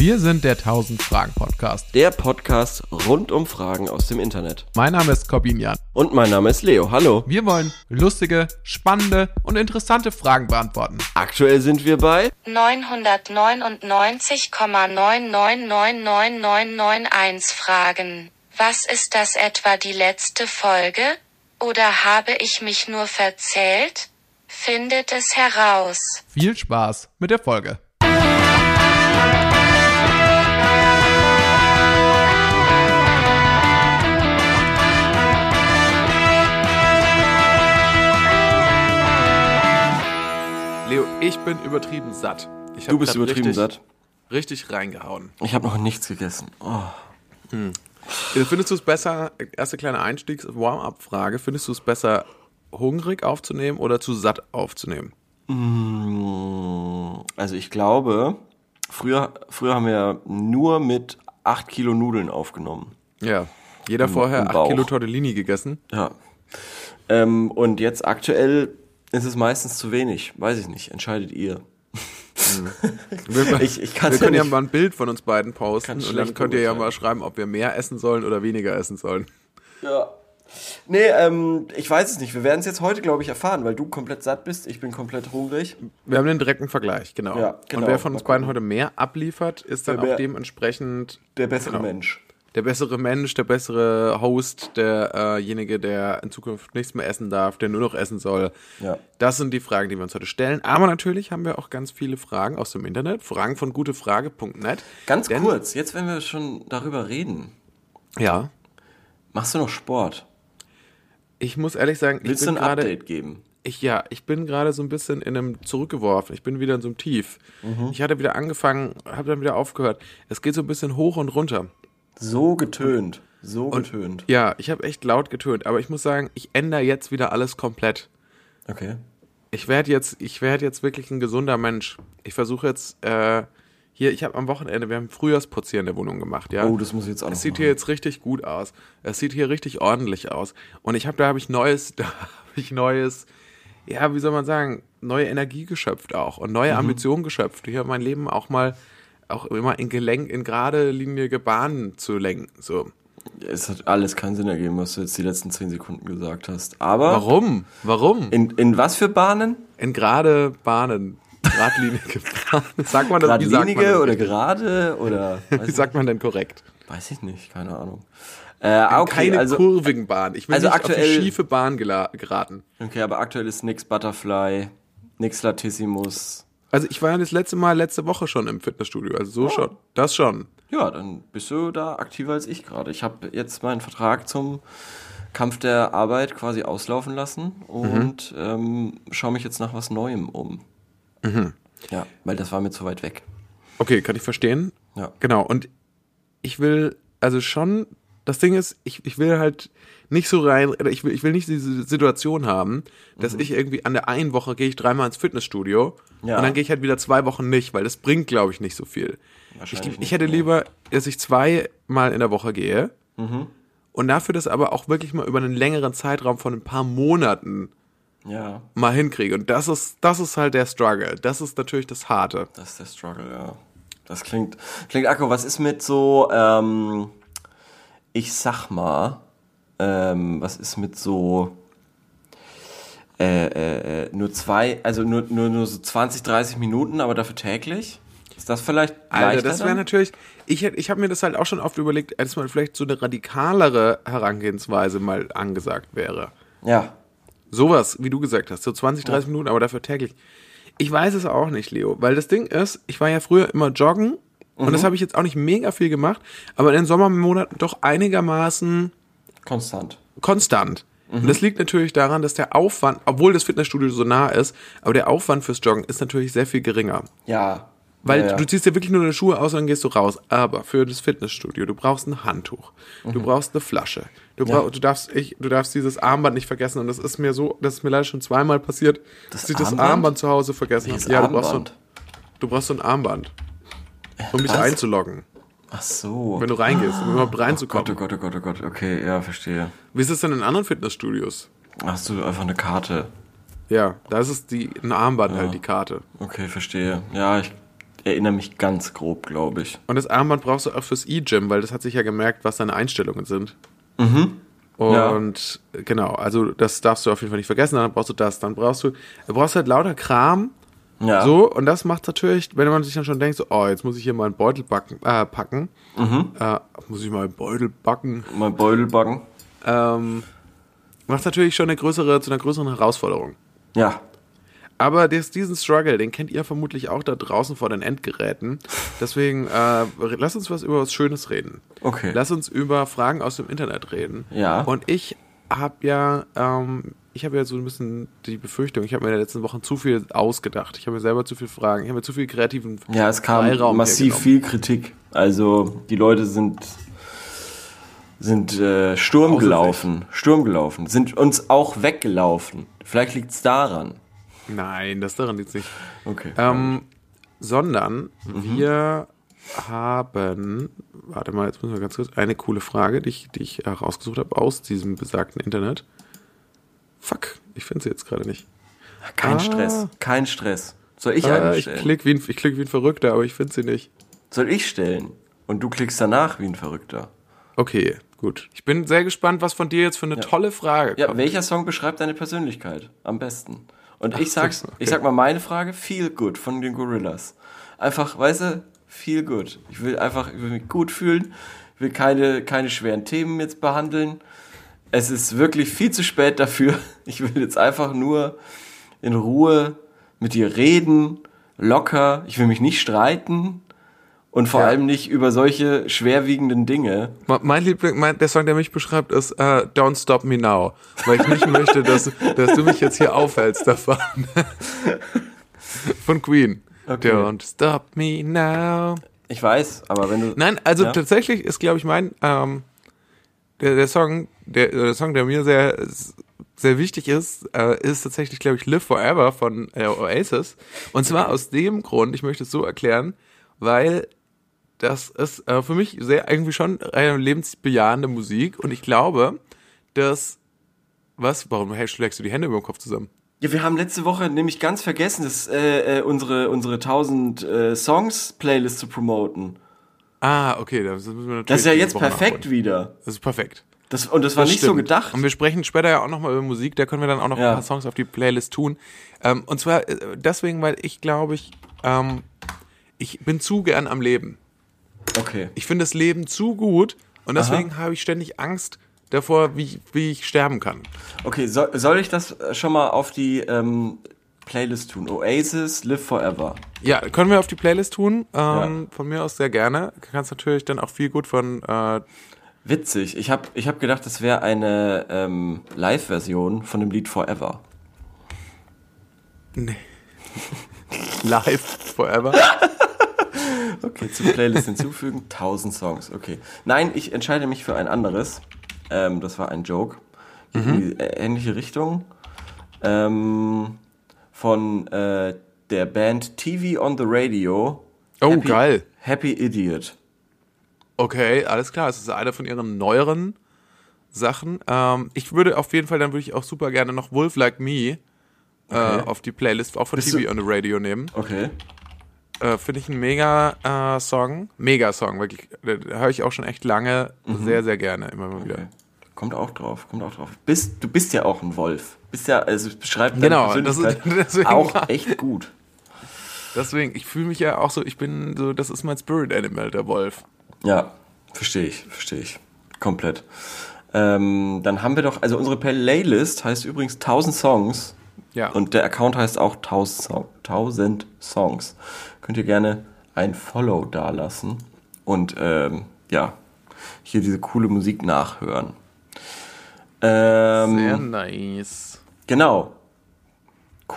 Wir sind der 1000 Fragen Podcast. Der Podcast rund um Fragen aus dem Internet. Mein Name ist Corbinian. Und mein Name ist Leo. Hallo. Wir wollen lustige, spannende und interessante Fragen beantworten. Aktuell sind wir bei 999,9999991 Fragen. Was ist das etwa die letzte Folge? Oder habe ich mich nur verzählt? Findet es heraus. Viel Spaß mit der Folge. Leo, ich bin übertrieben satt. Du bist übertrieben richtig, satt. Richtig reingehauen. Ich habe noch nichts gegessen. Oh. Findest du es besser, erste kleine Einstiegs-Warm-up-Frage, findest du es besser, hungrig aufzunehmen oder zu satt aufzunehmen? Also ich glaube, früher, früher haben wir nur mit 8 Kilo Nudeln aufgenommen. Ja. Jeder vorher im 8 Bauch. Kilo Tortellini gegessen. Ja. Ähm, und jetzt aktuell ist es meistens zu wenig. Weiß ich nicht. Entscheidet ihr. Wir, Ich- ich wir ja können ja, mal ein Bild von uns beiden posten und dann könnt ihr ja mal schreiben, ob wir mehr essen sollen oder weniger essen sollen. Ja. Nee, ähm, ich weiß es nicht. Wir werden es jetzt heute, glaube ich, erfahren, weil du komplett satt bist. Ich bin komplett hungrig. Wir haben den direkten Vergleich, genau. Ja, genau. Und wer von uns beiden heute mehr abliefert, ist dann mehr- auch dementsprechend Der bessere Genau. Mensch. Der bessere Mensch, der bessere Host, derjenige, der in Zukunft nichts mehr essen darf, der nur noch essen soll. Ja. Das sind die Fragen, die wir uns heute stellen. Aber natürlich haben wir auch ganz viele Fragen aus dem Internet. Fragen von gutefrage.net. Ganz Denn- kurz, jetzt wenn wir schon darüber reden, Ja. machst du noch Sport? Ich muss ehrlich sagen, Willst ich du bin ein gerade Update geben? Ich, ja, ich bin gerade so ein bisschen in einem zurückgeworfen. Ich bin wieder in so einem Tief. Mhm. Ich hatte wieder angefangen, habe dann wieder aufgehört. Es geht so ein bisschen hoch und runter. So getönt. So getönt. Ja, ich habe echt laut getönt, aber ich muss sagen, ich ändere jetzt wieder alles komplett. Okay. Ich werde jetzt, ich werde jetzt wirklich ein gesunder Mensch. Ich versuche jetzt äh, hier, ich habe am Wochenende, wir haben Frühjahrsputz hier in der Wohnung gemacht, ja. Oh, das muss ich jetzt auch Es sieht machen. hier jetzt richtig gut aus. Es sieht hier richtig ordentlich aus. Und ich habe, da habe ich neues, da habe ich neues, ja, wie soll man sagen, neue Energie geschöpft auch und Mhm. neue Ambitionen geschöpft. Hier mein Leben auch mal, auch immer in gelenk, in gerade linige Bahnen zu lenken. So. Es hat alles keinen Sinn ergeben, was du jetzt die letzten zehn Sekunden gesagt hast. Aber Warum? Warum? in, in was für Bahnen? In gerade Bahnen. Geradlinige Bahnen. Sagt man das, sagt man Geradlinige das? oder gerade oder Wie sagt man denn korrekt? weiß ich nicht, keine Ahnung. Äh, okay, Keine also kurvigen Bahn. Ich will also nicht auf aktuell- die schiefe Bahn geraten. okay, aber aktuell ist nix Butterfly, nix Latissimus. Also ich war ja das letzte Mal letzte Woche schon im Fitnessstudio. Also so schon. Das schon. Ja, dann bist du da aktiver als ich gerade. Ich habe jetzt meinen Vertrag zum Kampf der Arbeit quasi auslaufen lassen und ähm, schaue mich jetzt nach was Neuem um. Ja, weil das war mir zu weit weg. Okay, kann ich verstehen. Ja. Genau. Und ich will, also schon, das Ding ist, ich, ich will halt nicht so rein, ich will, ich will nicht diese Situation haben, dass Mhm. ich irgendwie an der einen Woche gehe ich dreimal ins Fitnessstudio Ja. und dann gehe ich halt wieder zwei Wochen nicht, weil das bringt, glaube ich, nicht so viel. Ich nicht, hätte nee. lieber, dass ich zweimal in der Woche gehe Mhm. und dafür das aber auch wirklich mal über einen längeren Zeitraum von ein paar Monaten Ja, mal hinkriege. Und das ist, das ist halt der Struggle. Das ist natürlich das Harte. das ist der Struggle, ja. Das klingt, klingt akku. Was ist mit so, ähm, ich sag mal, ähm, was ist mit so, äh, äh, äh, nur zwei, also nur, nur, nur so 20, 30 Minuten, aber dafür täglich? Ist das vielleicht Alter, leichter das wäre natürlich. Ich, ich habe mir das halt auch schon oft überlegt, als mal vielleicht so eine radikalere Herangehensweise mal angesagt wäre. Ja, Sowas, wie du gesagt hast, so 20, 30 Minuten, aber dafür täglich. Ich weiß es auch nicht, Leo, weil das Ding ist, ich war ja früher immer joggen und Mhm. das habe ich jetzt auch nicht mega viel gemacht, aber in den Sommermonaten doch einigermaßen konstant. konstant. Mhm. Und das liegt natürlich daran, dass der Aufwand, obwohl das Fitnessstudio so nah ist, aber der Aufwand fürs Joggen ist natürlich sehr viel geringer. Ja. Weil ja, ja. du ziehst dir wirklich nur deine Schuhe aus und dann gehst du raus. Aber für das Fitnessstudio, du brauchst ein Handtuch, du brauchst eine Flasche, du, Mhm. Ja. brauch, du, darfst, ich, du darfst dieses Armband nicht vergessen. Und das ist mir so, das ist mir leider schon zweimal passiert, Das dass ich das Armband? Zu Hause vergessen habe. Ja, du brauchst, so, ein- Armband? du brauchst so ein Armband, um dich was? einzuloggen, Ach so. wenn du reingehst, um überhaupt Gott, reinzukommen. oh Gott, oh Gott, oh Gott. Okay, ja, verstehe. Wie ist es denn in anderen Fitnessstudios? Hast du einfach eine Karte? Ja, da ist es die, ein Armband halt, die Karte. Okay, verstehe. Ja, ich, erinnere mich ganz grob, glaube ich. Und das Armband brauchst du auch fürs E-Gym, weil das hat sich ja gemerkt, was deine Einstellungen sind. Mhm. Und genau, also das darfst du auf jeden Fall nicht vergessen. Dann brauchst du das. Dann brauchst du, du brauchst halt lauter Kram. Ja. So, und das macht natürlich, wenn man sich dann schon denkt, so, oh, jetzt muss ich hier mal einen Beutel backen, äh, packen. Äh, muss ich mal einen Beutel backen. Mein Beutel backen. Ähm, macht natürlich schon eine größere, zu einer größeren Herausforderung. Ja. Aber das, diesen Struggle, den kennt ihr vermutlich auch da draußen vor den Endgeräten. Deswegen, äh, lass uns was über was Schönes reden. Okay. Lass uns über Fragen aus dem Internet reden. Ja. Und ich habe ja, ähm, ich habe ja so ein bisschen die Befürchtung, ich habe mir in den letzten Wochen zu viel ausgedacht. Ich habe mir selber zu viel Fragen, ich habe mir zu viel kreativen Ja, es kam Freiraum massiv viel Kritik. Also die Leute sind sind äh, Sturm gelaufen, Sturm gelaufen, sind uns auch weggelaufen. Vielleicht liegt's daran. Nein, das daran liegt nicht. Okay. Ähm, sondern Mhm. wir haben, warte mal, jetzt müssen wir ganz kurz, eine coole Frage, die ich, die ich herausgesucht habe aus diesem besagten Internet. Fuck, ich finde sie jetzt gerade nicht. kein ah. Stress, kein Stress. Soll ich Ah, eine ich stellen? klicke wie, ein- ich klick wie ein Verrückter, aber ich finde sie nicht. Soll ich stellen? Und du klickst danach wie ein Verrückter. Okay, gut. Ich bin sehr gespannt, was von dir jetzt für eine tolle Frage Ja, kommt. welcher Song beschreibt deine Persönlichkeit am besten? Und ich sag's, okay. ich sag mal meine Frage, Feel Good von den Gorillas. Einfach, weißt du, Feel Good. Ich will einfach, ich will mich gut fühlen, ich will keine, keine schweren Themen jetzt behandeln. Es ist wirklich viel zu spät dafür. Ich will jetzt einfach nur in Ruhe mit dir reden, locker. Ich will mich nicht streiten und vor Ja. allem nicht über solche schwerwiegenden Dinge. Me- Mein Liebling, mein, der Song, der mich beschreibt, ist äh, Don't Stop Me Now. Weil ich nicht möchte, dass, dass du mich jetzt hier aufhältst davon. Von Queen. Okay. Don't Stop Me Now. Ich weiß, aber wenn du. Nein, also Ja? tatsächlich ist, glaube ich, mein ähm, der, der Song, der, der Song, der mir sehr sehr wichtig ist, äh, ist tatsächlich, glaube ich, Live Forever von äh, Oasis. Und zwar aus dem Grund, ich möchte es so erklären, weil das ist äh, für mich sehr irgendwie schon eine lebensbejahende Musik und ich glaube, dass was, warum schlägst du die Hände über den Kopf zusammen? Ja, wir haben letzte Woche nämlich ganz vergessen, das, äh, äh, unsere, unsere 1000 äh, Songs-Playlist zu promoten. Ah, okay, das müssen wir natürlich Das ist ja jetzt perfekt nachholen. wieder. Das ist perfekt. Das, und das war Das nicht so stimmt. gedacht. Und wir sprechen später ja auch nochmal über Musik, da können wir dann auch noch Ja. ein paar Songs auf die Playlist tun. Ähm, und zwar äh, deswegen, weil ich glaube, ich, ähm, ich bin zu gern am Leben. Okay. Ich finde das Leben zu gut und deswegen habe ich ständig Angst davor, wie, wie ich sterben kann. Okay, soll, soll ich das schon mal auf die ähm, Playlist tun? Oasis, Live Forever. Ja, können wir auf die Playlist tun. Ähm, Von mir aus sehr gerne. Du kannst natürlich dann auch viel gut von äh, Witzig. Ich habe ich hab gedacht, das wäre eine ähm, Live-Version von dem Lied Forever. Live Forever. Okay, zur Playlist hinzufügen. 1000 Songs. Okay. Nein, ich entscheide mich für ein anderes. Ähm, das war ein Joke. Die äh, ähnliche Richtung. Ähm, von äh, der Band TV on the Radio. Oh, Happy, geil. Happy Idiot. Okay, alles klar. Es ist eine von ihren neueren Sachen. Ähm, ich würde auf jeden Fall, dann würde ich auch super gerne noch Wolf Like Me äh, auf die Playlist, auch von Bist TV on the Radio nehmen. Okay. Äh, Finde ich ein mega äh, Song. Mega Song, wirklich. Den höre ich auch schon echt lange sehr, sehr gerne, immer mal wieder. okay. Kommt auch drauf, kommt auch drauf. Bist, du bist ja auch ein Wolf. Bist ja, also es beschreibt Genau, das ist- deswegen- auch echt gut. Deswegen, ich fühle mich ja auch so, ich bin so, das ist mein Spirit Animal, der Wolf. Ja, verstehe ich, verstehe ich. Komplett. Ähm, dann haben wir doch, also unsere Playlist heißt übrigens 1000 Songs. Ja. Und der Account heißt auch 1000, Song, 1000 Songs. Könnt ihr gerne ein Follow dalassen und ähm, ja, hier diese coole Musik nachhören. Ähm, Sehr nice. Genau.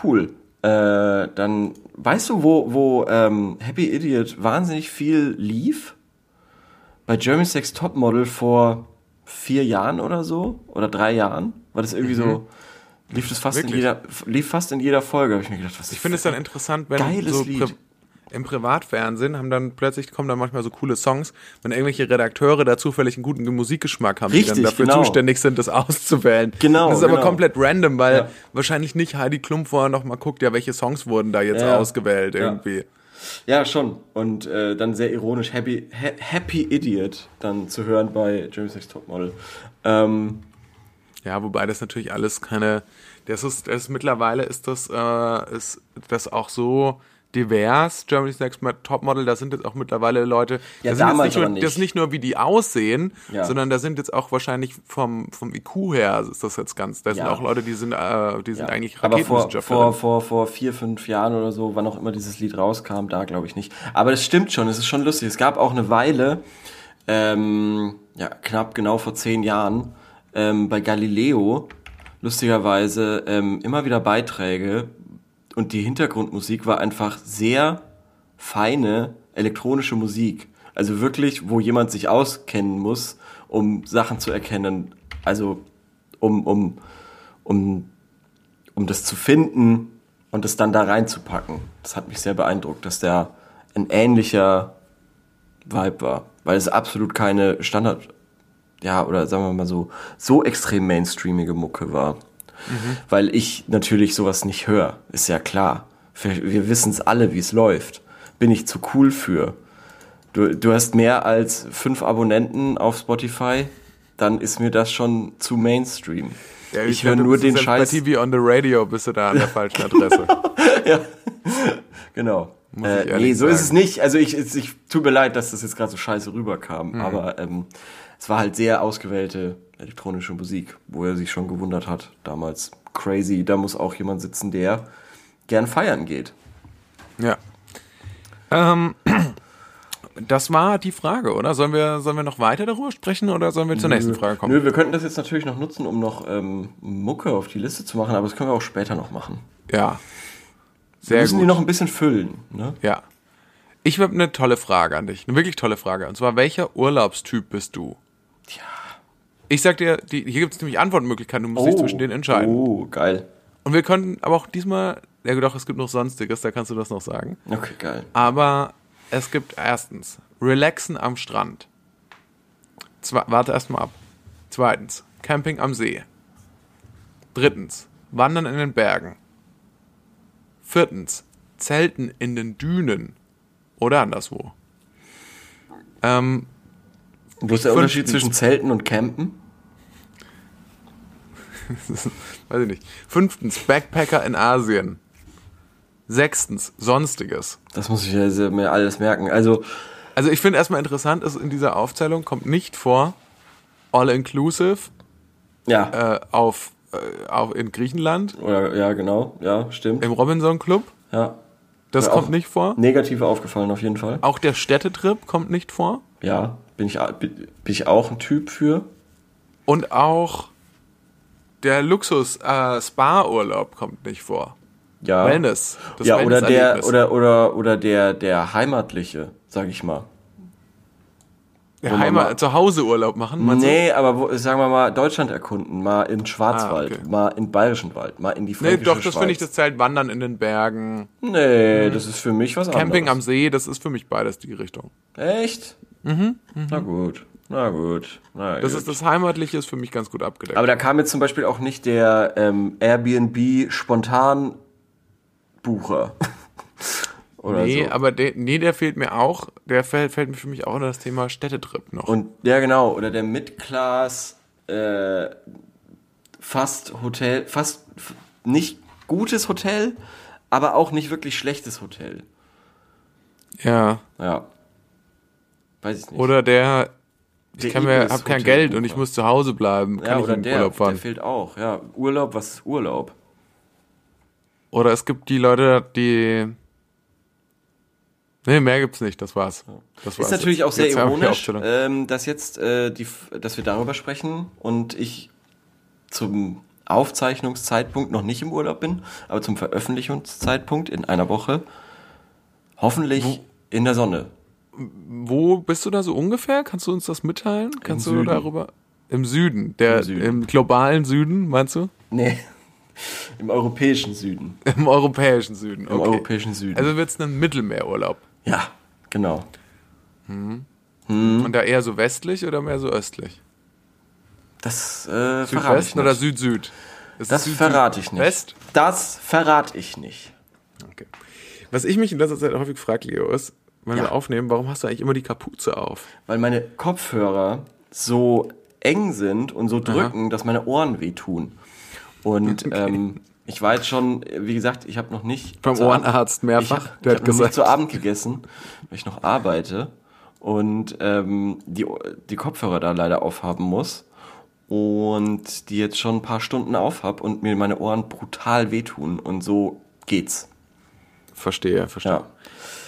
Cool. Äh, dann weißt du, wo, wo ähm, Happy Idiot wahnsinnig viel lief? Bei German Sex Topmodel vor vier Jahren oder so? Oder drei Jahren? War das irgendwie so. Lief das fast in Wirklich? jeder, lief fast in jeder Folge, habe ich mir gedacht, was Ich finde es dann interessant, wenn Geiles so Lied. Im Privatfernsehen haben dann plötzlich kommen dann manchmal so coole Songs, wenn irgendwelche Redakteure da zufällig einen guten Musikgeschmack haben, die Richtig, dann dafür genau. zuständig sind, das auszuwählen. Genau, Das ist aber genau. komplett random, weil Ja. wahrscheinlich nicht Heidi Klum vorher noch mal guckt, ja, welche Songs wurden da jetzt Ja. ausgewählt Ja. irgendwie. Ja, schon. Und äh, dann sehr ironisch Happy, ha Happy Idiot dann zu hören bei Jeremy's Next Topmodel. Ähm, Ja, wobei das natürlich alles keine. Das ist, das ist mittlerweile ist das, äh, ist das auch so divers, Germany's Next Topmodel, da sind jetzt auch mittlerweile Leute, Ja, das, sind jetzt damals nicht nur, nicht. das ist nicht nur, wie die aussehen, Ja. sondern da sind jetzt auch wahrscheinlich vom, vom IQ her ist das jetzt ganz, da sind Ja. auch Leute, die sind, äh, die sind eigentlich Aber vor, Raketenwissenschaftler. vor, vor, vor vier, fünf Jahren oder so, wann auch immer dieses Lied rauskam, da glaube ich nicht. Aber das stimmt schon, es ist schon lustig. Es gab auch eine Weile, ähm, ja, knapp genau vor zehn Jahren, ähm, bei Galileo, lustigerweise, ähm, immer wieder Beiträge und die Hintergrundmusik war einfach sehr feine elektronische Musik. Also wirklich, wo jemand sich auskennen muss, um Sachen zu erkennen. Also um, um, um, um das zu finden und es dann da reinzupacken. Das hat mich sehr beeindruckt, dass der ein ähnlicher Vibe war. Weil es absolut keine Standard, ja, oder sagen wir mal so, so extrem mainstreamige Mucke war. Weil ich natürlich sowas nicht höre, ist ja klar. Wir, wissen es alle, wie es läuft. Bin ich zu cool für. Du, du hast mehr als fünf Abonnenten auf Spotify, dann ist mir das schon zu Mainstream. Ja, ich glaub, höre nur den Scheiß. Bei TV on the Radio bist du da an der falschen Adresse. Genau. Muss Äh, nee, so ist sagen. es nicht. Also ich, ich, ich tut mir leid, dass das jetzt gerade so scheiße rüberkam, Mhm. aber ähm, es war halt sehr ausgewählte elektronische Musik, wo er sich schon gewundert hat damals. Crazy, da muss auch jemand sitzen, der gern feiern geht. Ja. Ähm, das war die Frage, oder? Sollen wir, sollen wir noch weiter darüber sprechen oder sollen wir zur nächsten Frage kommen? Nö, wir könnten das jetzt natürlich noch nutzen, um noch ähm, Mucke auf die Liste zu machen, aber das können wir auch später noch machen. Ja. Wir Sehr müssen gut. die noch ein bisschen füllen. Ne? ja. Ich habe eine tolle Frage an dich. Eine wirklich tolle Frage. Und zwar, welcher Urlaubstyp bist du? Tja. Ich sag dir, die, hier gibt es nämlich Antwortmöglichkeiten. Du musst dich zwischen denen entscheiden. Oh, geil. Und wir können aber auch diesmal, ja doch, es gibt noch Sonstiges, da kannst du das noch sagen. Okay, geil. Aber es gibt erstens Relaxen am Strand. Zwe warte erstmal ab. Zweitens Camping am See. Drittens Wandern in den Bergen. Viertens Zelten in den Dünen oder anderswo. Ähm, Wo ist der Unterschied zwischen Zelten und Campen? weiß ich nicht. Fünftens Backpacker in Asien. Sechstens Sonstiges. Das muss ich mir alles merken. Also, Also ich finde erstmal interessant, ist in dieser Aufzählung kommt nicht vor All Inclusive ja. äh, auf, äh, auf in Griechenland Oder, ja, genau. Ja, stimmt. im Robinson Club. Ja. Das Ja, kommt auch nicht vor. Negativ aufgefallen auf jeden Fall. Auch der Städtetrip kommt nicht vor. Ja, bin ich, bin ich auch ein Typ für. Und auch der Luxus äh, kommt nicht vor. Ja. Wellness. Das ja, oder der, oder, oder, oder der, der heimatliche, sag ich mal. Man Heimat, zu Hause Urlaub machen. Nee, aber wo, sagen wir mal, Deutschland erkunden, mal in Schwarzwald, Ah, okay. mal in Bayerischen Wald, mal in die Nee, Fränkische doch, das Schweiz. finde ich das Zelt Wandern in den Bergen. Nee, das ist für mich was Camping am anderes. See, das ist für mich beides die Richtung. Echt? Mhm, Na gut, na gut, na Das gut. ist das Heimatliche, ist für mich ganz gut abgedeckt. aber da kam jetzt zum Beispiel auch nicht der ähm, Airbnb spontan Bucher. Oder nee, so. aber der, nee, der fehlt mir auch. Der fällt, fällt mir für mich auch unter das Thema Städtetrip noch. Und ja, genau, oder der Mid-Class äh, fast Hotel, fast nicht gutes Hotel, aber auch nicht wirklich schlechtes Hotel. ja. Ja. Weiß ich nicht. Oder der, ich Der kann mir, hab kein Hotel Geld und ich muss zu Hause bleiben. Kann ja, ich oder in den der, Urlaub der fahren. fehlt auch. Ja, Urlaub, was ist Urlaub? Oder es gibt die Leute, die. Nee, mehr gibt's nicht, das war's. Das war's Ist natürlich auch sehr Jetzt ironisch, ähm, dass jetzt äh, die, dass wir darüber sprechen und ich zum Aufzeichnungszeitpunkt noch nicht im Urlaub bin, aber zum Veröffentlichungszeitpunkt in einer Woche hoffentlich in der Sonne. Wo bist du da so ungefähr? Kannst du uns das mitteilen? Kannst du Süden. darüber? Im Süden. Der, Im Süden. Im globalen Süden, meinst du? Nee, im europäischen Süden. Im europäischen Süden. Im Okay. europäischen Süden. Also wird's ein Mittelmeerurlaub. Ja, genau. Und da eher so westlich oder mehr so östlich? Das äh, verrate ich Südwesten nicht. oder Süd-Süd? Das Süd- verrate ich nicht. West? Das verrate ich nicht. Okay. Was ich mich in letzter Zeit häufig frage, Leo, ist, wenn Ja. wir aufnehmen, warum hast du eigentlich immer die Kapuze auf? Weil meine Kopfhörer so eng sind und so drücken, dass meine Ohren wehtun. Und ähm, ich war jetzt schon, wie gesagt, ich habe noch nicht Beim Ohrenarzt mehrfach, Ich, hab- der ich hat habe noch nicht gesagt. zu Abend gegessen, weil ich noch arbeite und ähm, die, die Kopfhörer da leider aufhaben muss und die jetzt schon ein paar Stunden aufhab und mir meine Ohren brutal wehtun und so geht's. Verstehe, verstehe. Ja.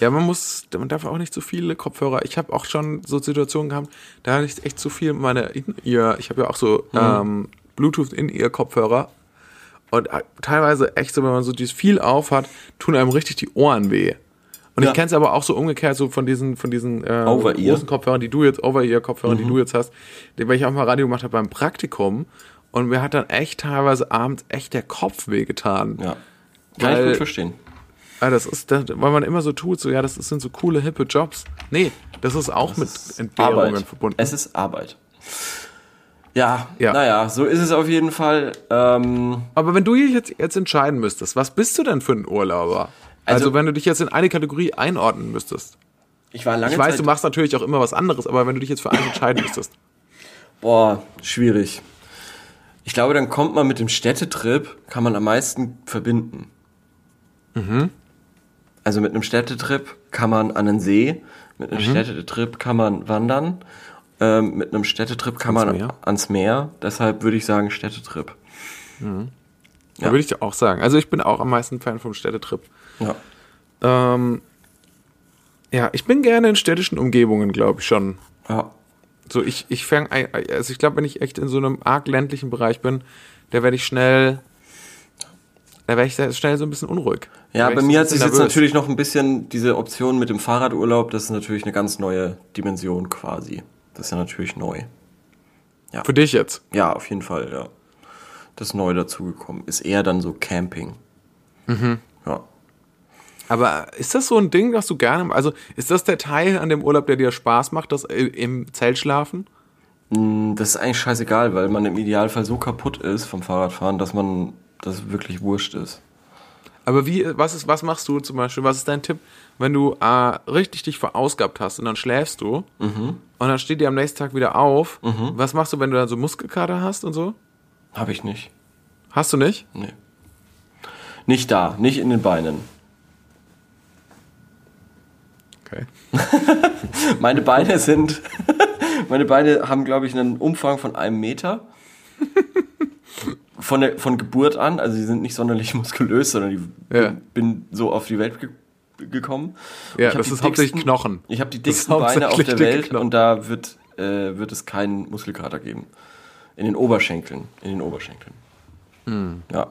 Ja, man muss, man darf auch nicht zu viele Kopfhörer. Ich habe auch schon so Situationen gehabt, da hatte ich echt zu viel meine In-Ear. Ich habe ja auch so ähm, Bluetooth In-Ear-Kopfhörer. Und äh, teilweise echt so, wenn man so dieses viel auf hat, tun einem richtig die Ohren weh. Und Ja. ich kenne es aber auch so umgekehrt, so von diesen, von diesen äh, großen Kopfhörern, die du jetzt, Over-Ear-Kopfhörern, die du jetzt hast, die, weil ich auch mal Radio gemacht habe beim Praktikum. Und mir hat dann echt teilweise abends echt der Kopf weh getan. Ja. Kann ich Weil- gut verstehen. Ah, das ist, das, weil man immer so tut, so ja, das sind so coole, hippe Jobs. Nee, das ist auch mit Entbehrungen verbunden. Es ist Arbeit. Ja, Ja. naja, so ist es auf jeden Fall. Ähm, Aber wenn du dich jetzt, jetzt entscheiden müsstest, was bist du denn für ein Urlauber? Also, Also- wenn du dich jetzt in eine Kategorie einordnen müsstest. ich war lange Ich weiß, Zeit. du machst natürlich auch immer was anderes, aber wenn du dich jetzt für eins entscheiden müsstest. Boah, schwierig. Ich glaube, dann kommt man mit dem Städtetrip, kann man am meisten verbinden. Also mit einem Städtetrip kann man an den See, mit einem Städtetrip kann man wandern, ähm, mit einem Städtetrip kann Ans man Meer? ans Meer. Deshalb würde ich sagen Städtetrip. Da Ja. würde ich dir auch sagen. Also ich bin auch am meisten Fan vom Städtetrip. Ja. Ähm, ja, ich bin gerne in städtischen Umgebungen, glaube ich schon. ja. So, ich, ich fang, also ich glaube, wenn ich echt in so einem arg ländlichen Bereich bin, da werde ich schnell, da werde ich schnell so ein bisschen unruhig. Ja, bei so mir ein hat sich jetzt natürlich noch ein bisschen diese Option mit dem Fahrradurlaub, das ist natürlich eine ganz neue Dimension quasi. Das ist ja natürlich neu. Für dich jetzt. Ja, auf jeden Fall, ja. Das ist neu dazugekommen. Ist eher dann so Camping. Mhm. Ja. Aber ist das so ein Ding, das du gerne, also ist das der Teil an dem Urlaub, der dir Spaß macht, das äh, im Zelt schlafen? Mm, Das ist eigentlich scheißegal, weil man im Idealfall so kaputt ist vom Fahrradfahren, dass man das wirklich wurscht ist. Aber wie, was ist, was machst du zum Beispiel, was ist dein Tipp, wenn du äh, richtig dich verausgabt hast und dann schläfst du Mhm. und dann steht dir am nächsten Tag wieder auf, was machst du, wenn du dann so Muskelkater hast und so? Habe ich nicht. Hast du nicht? Nee. Nicht da, nicht in den Beinen. Okay. Meine Beine sind. meine Beine haben, glaube ich, einen Umfang von einem Meter. Von, der, von Geburt an. Also, die sind nicht sonderlich muskulös, sondern die Ja. bin, so auf die Welt ge gekommen. Ja, Ich hab das ist hauptsächlich dicksten- Knochen. Ich habe die dicksten Beine auf der Welt Knochen. und da wird, äh, wird es keinen Muskelkater geben. In den Oberschenkeln. In den Oberschenkeln. Hm. Ja.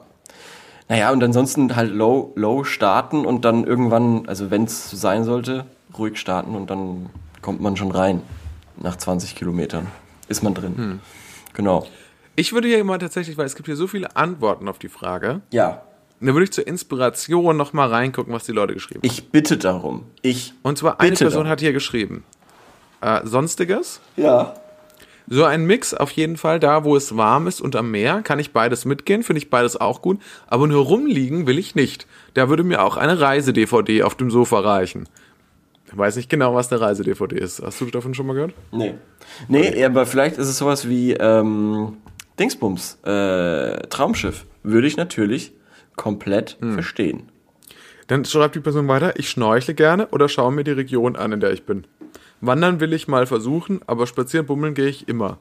Naja, und ansonsten halt low, low starten und dann irgendwann, also wenn es so sein sollte, ruhig starten und dann kommt man schon rein. Nach 20 Kilometern ist man drin. Hm. Genau. Ich würde hier immer tatsächlich, weil es gibt hier so viele Antworten auf die Frage, Ja. und da würde ich zur Inspiration nochmal reingucken, was die Leute geschrieben haben. Ich bitte darum. Ich. Und zwar eine Person darum. hat hier geschrieben, äh, Sonstiges, Ja. So ein Mix auf jeden Fall, da wo es warm ist und am Meer, kann ich beides mitgehen, finde ich beides auch gut, aber nur rumliegen will ich nicht. Da würde mir auch eine Reise-DVD auf dem Sofa reichen. Ich weiß nicht genau, was eine Reise-DVD ist. Hast du davon schon mal gehört? Nee. Nee, aber vielleicht ist es sowas wie ähm, Dingsbums, äh, Traumschiff. Würde ich natürlich komplett Hm. verstehen. Dann schreibt die Person weiter, ich schnorchle gerne oder schaue mir die Region an, in der ich bin. Wandern will ich mal versuchen, aber spazieren bummeln gehe ich immer.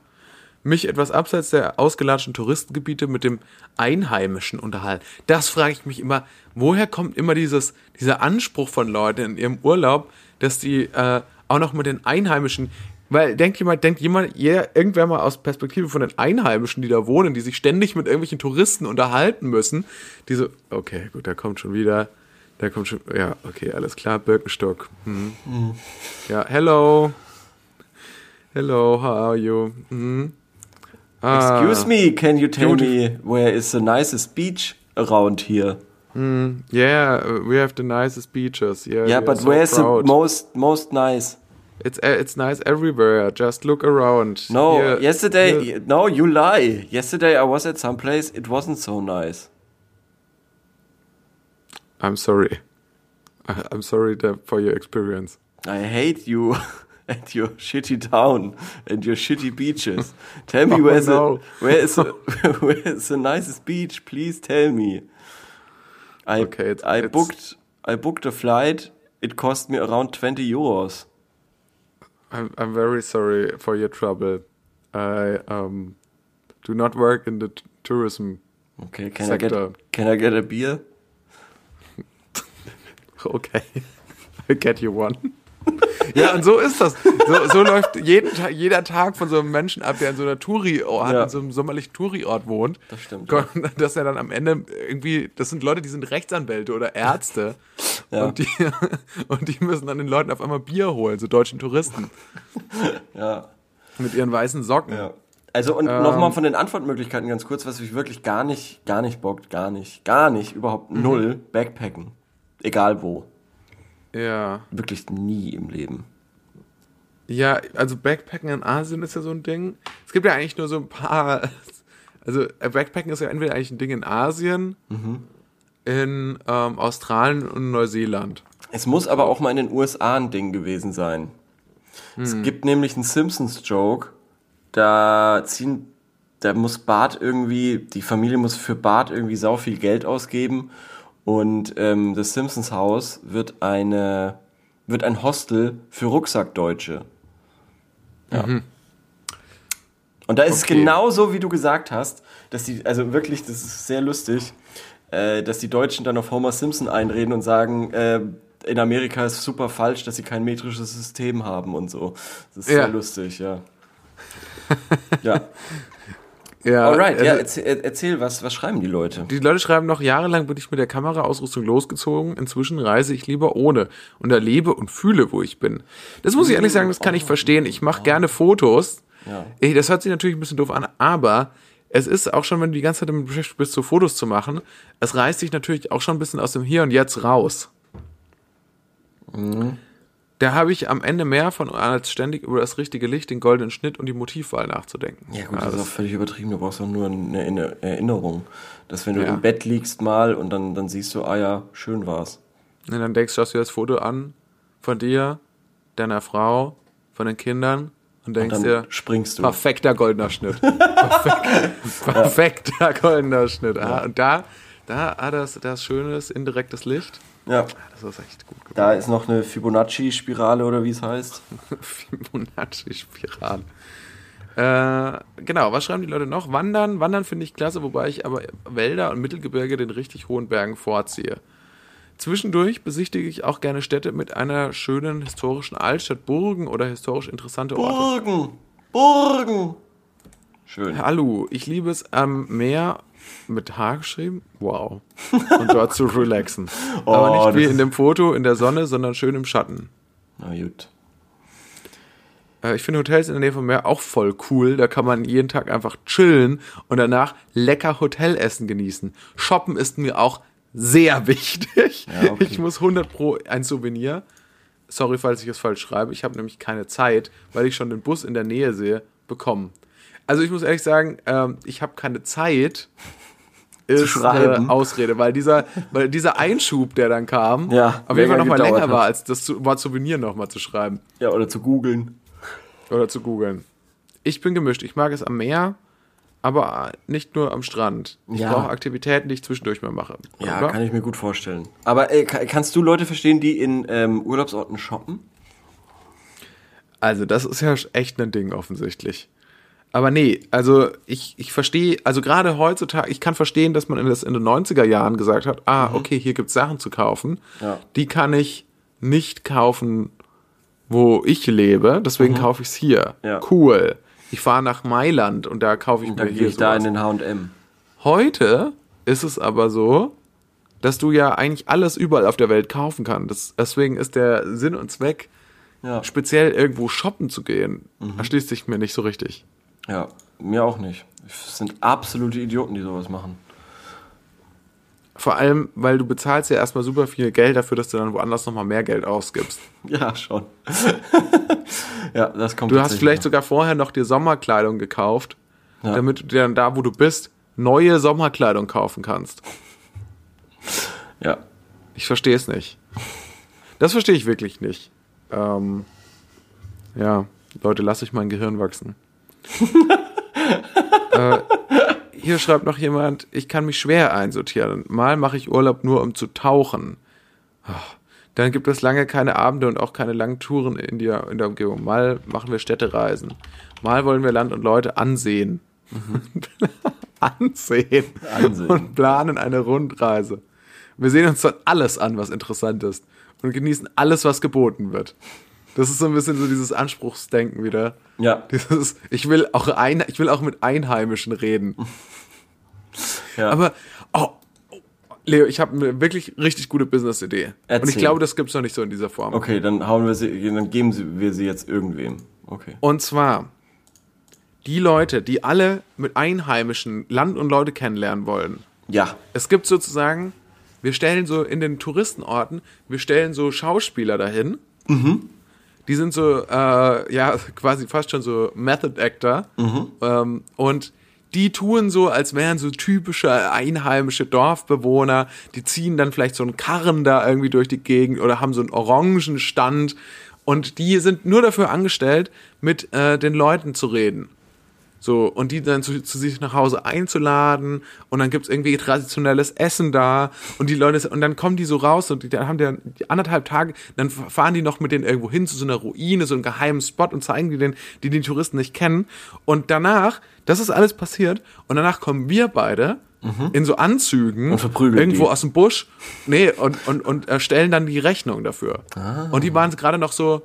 Mich etwas abseits der ausgelatschten Touristengebiete mit dem Einheimischen unterhalten. Das frage ich mich immer, woher kommt immer dieses, dieser Anspruch von Leuten in ihrem Urlaub, dass die äh, auch noch mit den Einheimischen, weil denkt jemand, denkt jemand, jeder, irgendwer mal aus Perspektive von den Einheimischen, die da wohnen, die sich ständig mit irgendwelchen Touristen unterhalten müssen, die so, okay, gut, da kommt schon wieder, da kommt schon, ja, okay, alles klar, Birkenstock. Hm. Ja, hello. Hello, how are you? Hm. Ah, Excuse me, can you tell me where is the nicest beach around here? Yeah, uh, we have the nicest beaches. Yeah, Yeah, but so where's the most most nice? It's uh, it's nice everywhere. Just look around. No, Here- yesterday, here- no, you lie. Yesterday I was at some place, it wasn't so nice. I'm sorry. I'm sorry for your experience. I hate you and your shitty town and your shitty beaches. Tell me Oh, where's no. the, where is the, where is the nicest beach? Please tell me. I Okay, it's- I it's- booked I booked a flight. It cost me around 20 euros. I'm, I'm very sorry for your trouble. I um, do not work in the t- tourism. Okay, can I Sector. get can I get a beer? Okay, I get you one. ja, und so ist das. So, so läuft jeden Tag, jeder Tag von so einem Menschen ab, der in so einer Touri-Ort, Ja. in so einem sommerlichen Touri-Ort wohnt. Das stimmt, Dass er dann am Ende irgendwie, das sind Leute, die sind Rechtsanwälte oder Ärzte. Ja. Und, die, und die müssen dann den Leuten auf einmal Bier holen, so deutschen Touristen. Ja. Mit ihren weißen Socken. Ja. Also und Ähm. nochmal von den Antwortmöglichkeiten ganz kurz, was mich wirklich gar nicht, gar nicht bockt, gar nicht, gar nicht, überhaupt Mhm. null, Backpacken. Egal wo. Ja. Wirklich nie im Leben. Ja, also Backpacken in Asien ist ja so ein Ding. Es gibt ja eigentlich nur so ein paar. Also äh, Backpacken ist ja entweder eigentlich ein Ding in Asien, in ähm, Australien und Neuseeland. Es muss aber auch mal in den USA ein Ding gewesen sein. Es Hm. gibt nämlich einen Simpsons-Joke, da ziehen, da muss Bart irgendwie, die Familie muss für Bart irgendwie sau viel Geld ausgeben und ähm, das Simpsons-Haus wird eine, wird ein Hostel für Rucksackdeutsche. Ja. Und da ist es Okay. genau so, wie du gesagt hast, dass die, also wirklich, das ist sehr lustig, äh, dass die Deutschen dann auf Homer Simpson einreden und sagen, äh, in Amerika ist super falsch, dass sie kein metrisches System haben und so. Das ist Ja. sehr lustig, ja. ja. Ja, Alright, ja, also erzähl, erzähl, was, was schreiben die Leute? Die Leute schreiben noch, jahrelang bin ich mit der Kameraausrüstung losgezogen, inzwischen reise ich lieber ohne und erlebe und fühle, wo ich bin. Das muss ich ehrlich sagen, das kann ich verstehen. Ich mache gerne Fotos. Ja. Ey, Das hört sich natürlich ein bisschen doof an, aber es ist auch schon, wenn du die ganze Zeit damit beschäftigt bist, so Fotos zu machen, es reißt dich natürlich auch schon ein bisschen aus dem Hier und Jetzt raus. Da habe ich am Ende mehr von, als ständig über das richtige Licht, den goldenen Schnitt und die Motivwahl nachzudenken. Ja gut, Ja, das ist auch völlig übertrieben. Du brauchst doch nur eine Erinner- Erinnerung. Dass wenn du Ja. im Bett liegst mal und dann, dann siehst du, ah ja, schön war's. Und dann denkst du, schaust dir das Foto an von dir, deiner Frau, von den Kindern und denkst Dann dir, springst du. perfekter goldener Schnitt. Perfekt, perfekter goldener Schnitt. Ah, und da, da hat das, das schönes indirektes Licht. Ja. Das ist echt gut geworden. Da ist noch eine Fibonacci-Spirale oder wie es heißt. Fibonacci-Spirale. Äh, genau, was schreiben die Leute noch? Wandern, Wandern finde ich klasse, wobei ich aber Wälder und Mittelgebirge den richtig hohen Bergen vorziehe. Zwischendurch besichtige ich auch gerne Städte mit einer schönen historischen Altstadt, Burgen oder historisch interessante Orte. Burgen! Burgen! Schön. Hallo, ich liebe es am Meer mit H geschrieben. Wow. Und dort zu relaxen. Aber Oh, nicht wie in dem Foto in der Sonne, sondern schön im Schatten. Na gut. Äh, Ich finde Hotels in der Nähe vom Meer auch voll cool. Da kann man jeden Tag einfach chillen und danach lecker Hotelessen genießen. Shoppen ist mir auch sehr wichtig. Ja, okay. Ich muss 100 pro ein Souvenir. Sorry, falls ich es falsch schreibe. Ich habe nämlich keine Zeit, weil ich schon den Bus in der Nähe sehe, bekommen. Also ich muss ehrlich sagen, ähm, ich habe keine Zeit. Ist schreiben. eine Ausrede, weil dieser, weil dieser Einschub, der dann kam, Ja, auf jeden Fall nochmal länger hat. war, als das Zu- Wort Souvenir nochmal zu schreiben. Ja, oder zu googeln. Oder zu googeln. Ich bin gemischt. Ich mag es am Meer, aber nicht nur am Strand. Ich Ja. brauche Aktivitäten, die ich zwischendurch mal mache. Ja, Oder? kann ich mir gut vorstellen. Aber ey, ka- kannst du Leute verstehen, die in ähm, Urlaubsorten shoppen? Also, das ist ja echt ein Ding offensichtlich. Aber nee, also ich, ich verstehe, also gerade heutzutage, ich kann verstehen, dass man in, das, in den 90er Jahren gesagt hat, ah, okay, hier gibt's Sachen zu kaufen. Ja. Die kann ich nicht kaufen, wo ich lebe, deswegen kaufe ich's hier. Ja. Cool. Ich fahre nach Mailand und da kaufe ich Und mir dann hier ich da in sowas. den H&M. Heute ist es aber so, dass du ja eigentlich alles überall auf der Welt kaufen kannst. Das, deswegen ist der Sinn und Zweck, Ja. speziell irgendwo shoppen zu gehen, Mhm. erschließt sich mir nicht so richtig. Ja, mir auch nicht. Es sind absolute Idioten, die sowas machen. Vor allem, weil du bezahlst ja erstmal super viel Geld dafür, dass du dann woanders nochmal mehr Geld ausgibst. Ja, schon. ja, das kommt Du hast vielleicht noch. sogar vorher noch dir Sommerkleidung gekauft, Ja. damit du dir dann da, wo du bist, neue Sommerkleidung kaufen kannst. Ja. Ich verstehe es nicht. Das verstehe ich wirklich nicht. Ähm, ja, Leute, lasst euch mein Gehirn wachsen. äh, hier schreibt noch jemand, ich kann mich schwer einsortieren. Mal mache ich Urlaub nur, um zu tauchen. Ach, dann gibt es lange keine Abende und auch keine langen Touren in der, in der Umgebung. Mal machen wir Städtereisen. Mal wollen wir Land und Leute ansehen. ansehen. Ansehen. Und planen eine Rundreise. Wir sehen uns dann alles an, was interessant ist. Und genießen alles, was geboten wird. Das ist so ein bisschen so dieses Anspruchsdenken wieder. Ja. Dieses, ich will auch ein, ich will auch mit Einheimischen reden. ja. Aber, oh, oh, Leo, ich habe eine wirklich richtig gute Business-Idee. Und ich glaube, das gibt's noch nicht so in dieser Form. okay, dann hauen wir sie, dann geben wir sie jetzt irgendwem. Okay. Und zwar die Leute, die alle mit Einheimischen Land und Leute kennenlernen wollen. Ja. Es gibt sozusagen, wir stellen so in den Touristenorten, wir stellen so Schauspieler dahin. Die sind so, äh, ja, quasi fast schon so Method Actor. Ähm, und die tun so, als wären so typische einheimische Dorfbewohner. Die ziehen dann vielleicht so einen Karren da irgendwie durch die Gegend oder haben so einen Orangenstand. Und die sind nur dafür angestellt, mit äh, den Leuten zu reden. So, und die dann zu, zu sich nach Hause einzuladen und dann gibt's irgendwie traditionelles Essen da und die Leute, und dann kommen die so raus und die, dann haben die, die anderthalb Tage, dann fahren die noch mit denen irgendwo hin zu so einer Ruine, so einem geheimen Spot und zeigen die den, die die Touristen nicht kennen. Und danach, das ist alles passiert und danach kommen wir beide in so Anzügen Und verprügeln irgendwo die. aus dem Busch, nee, und, und, und äh, stellen dann die Rechnung dafür. Und die waren gerade noch so,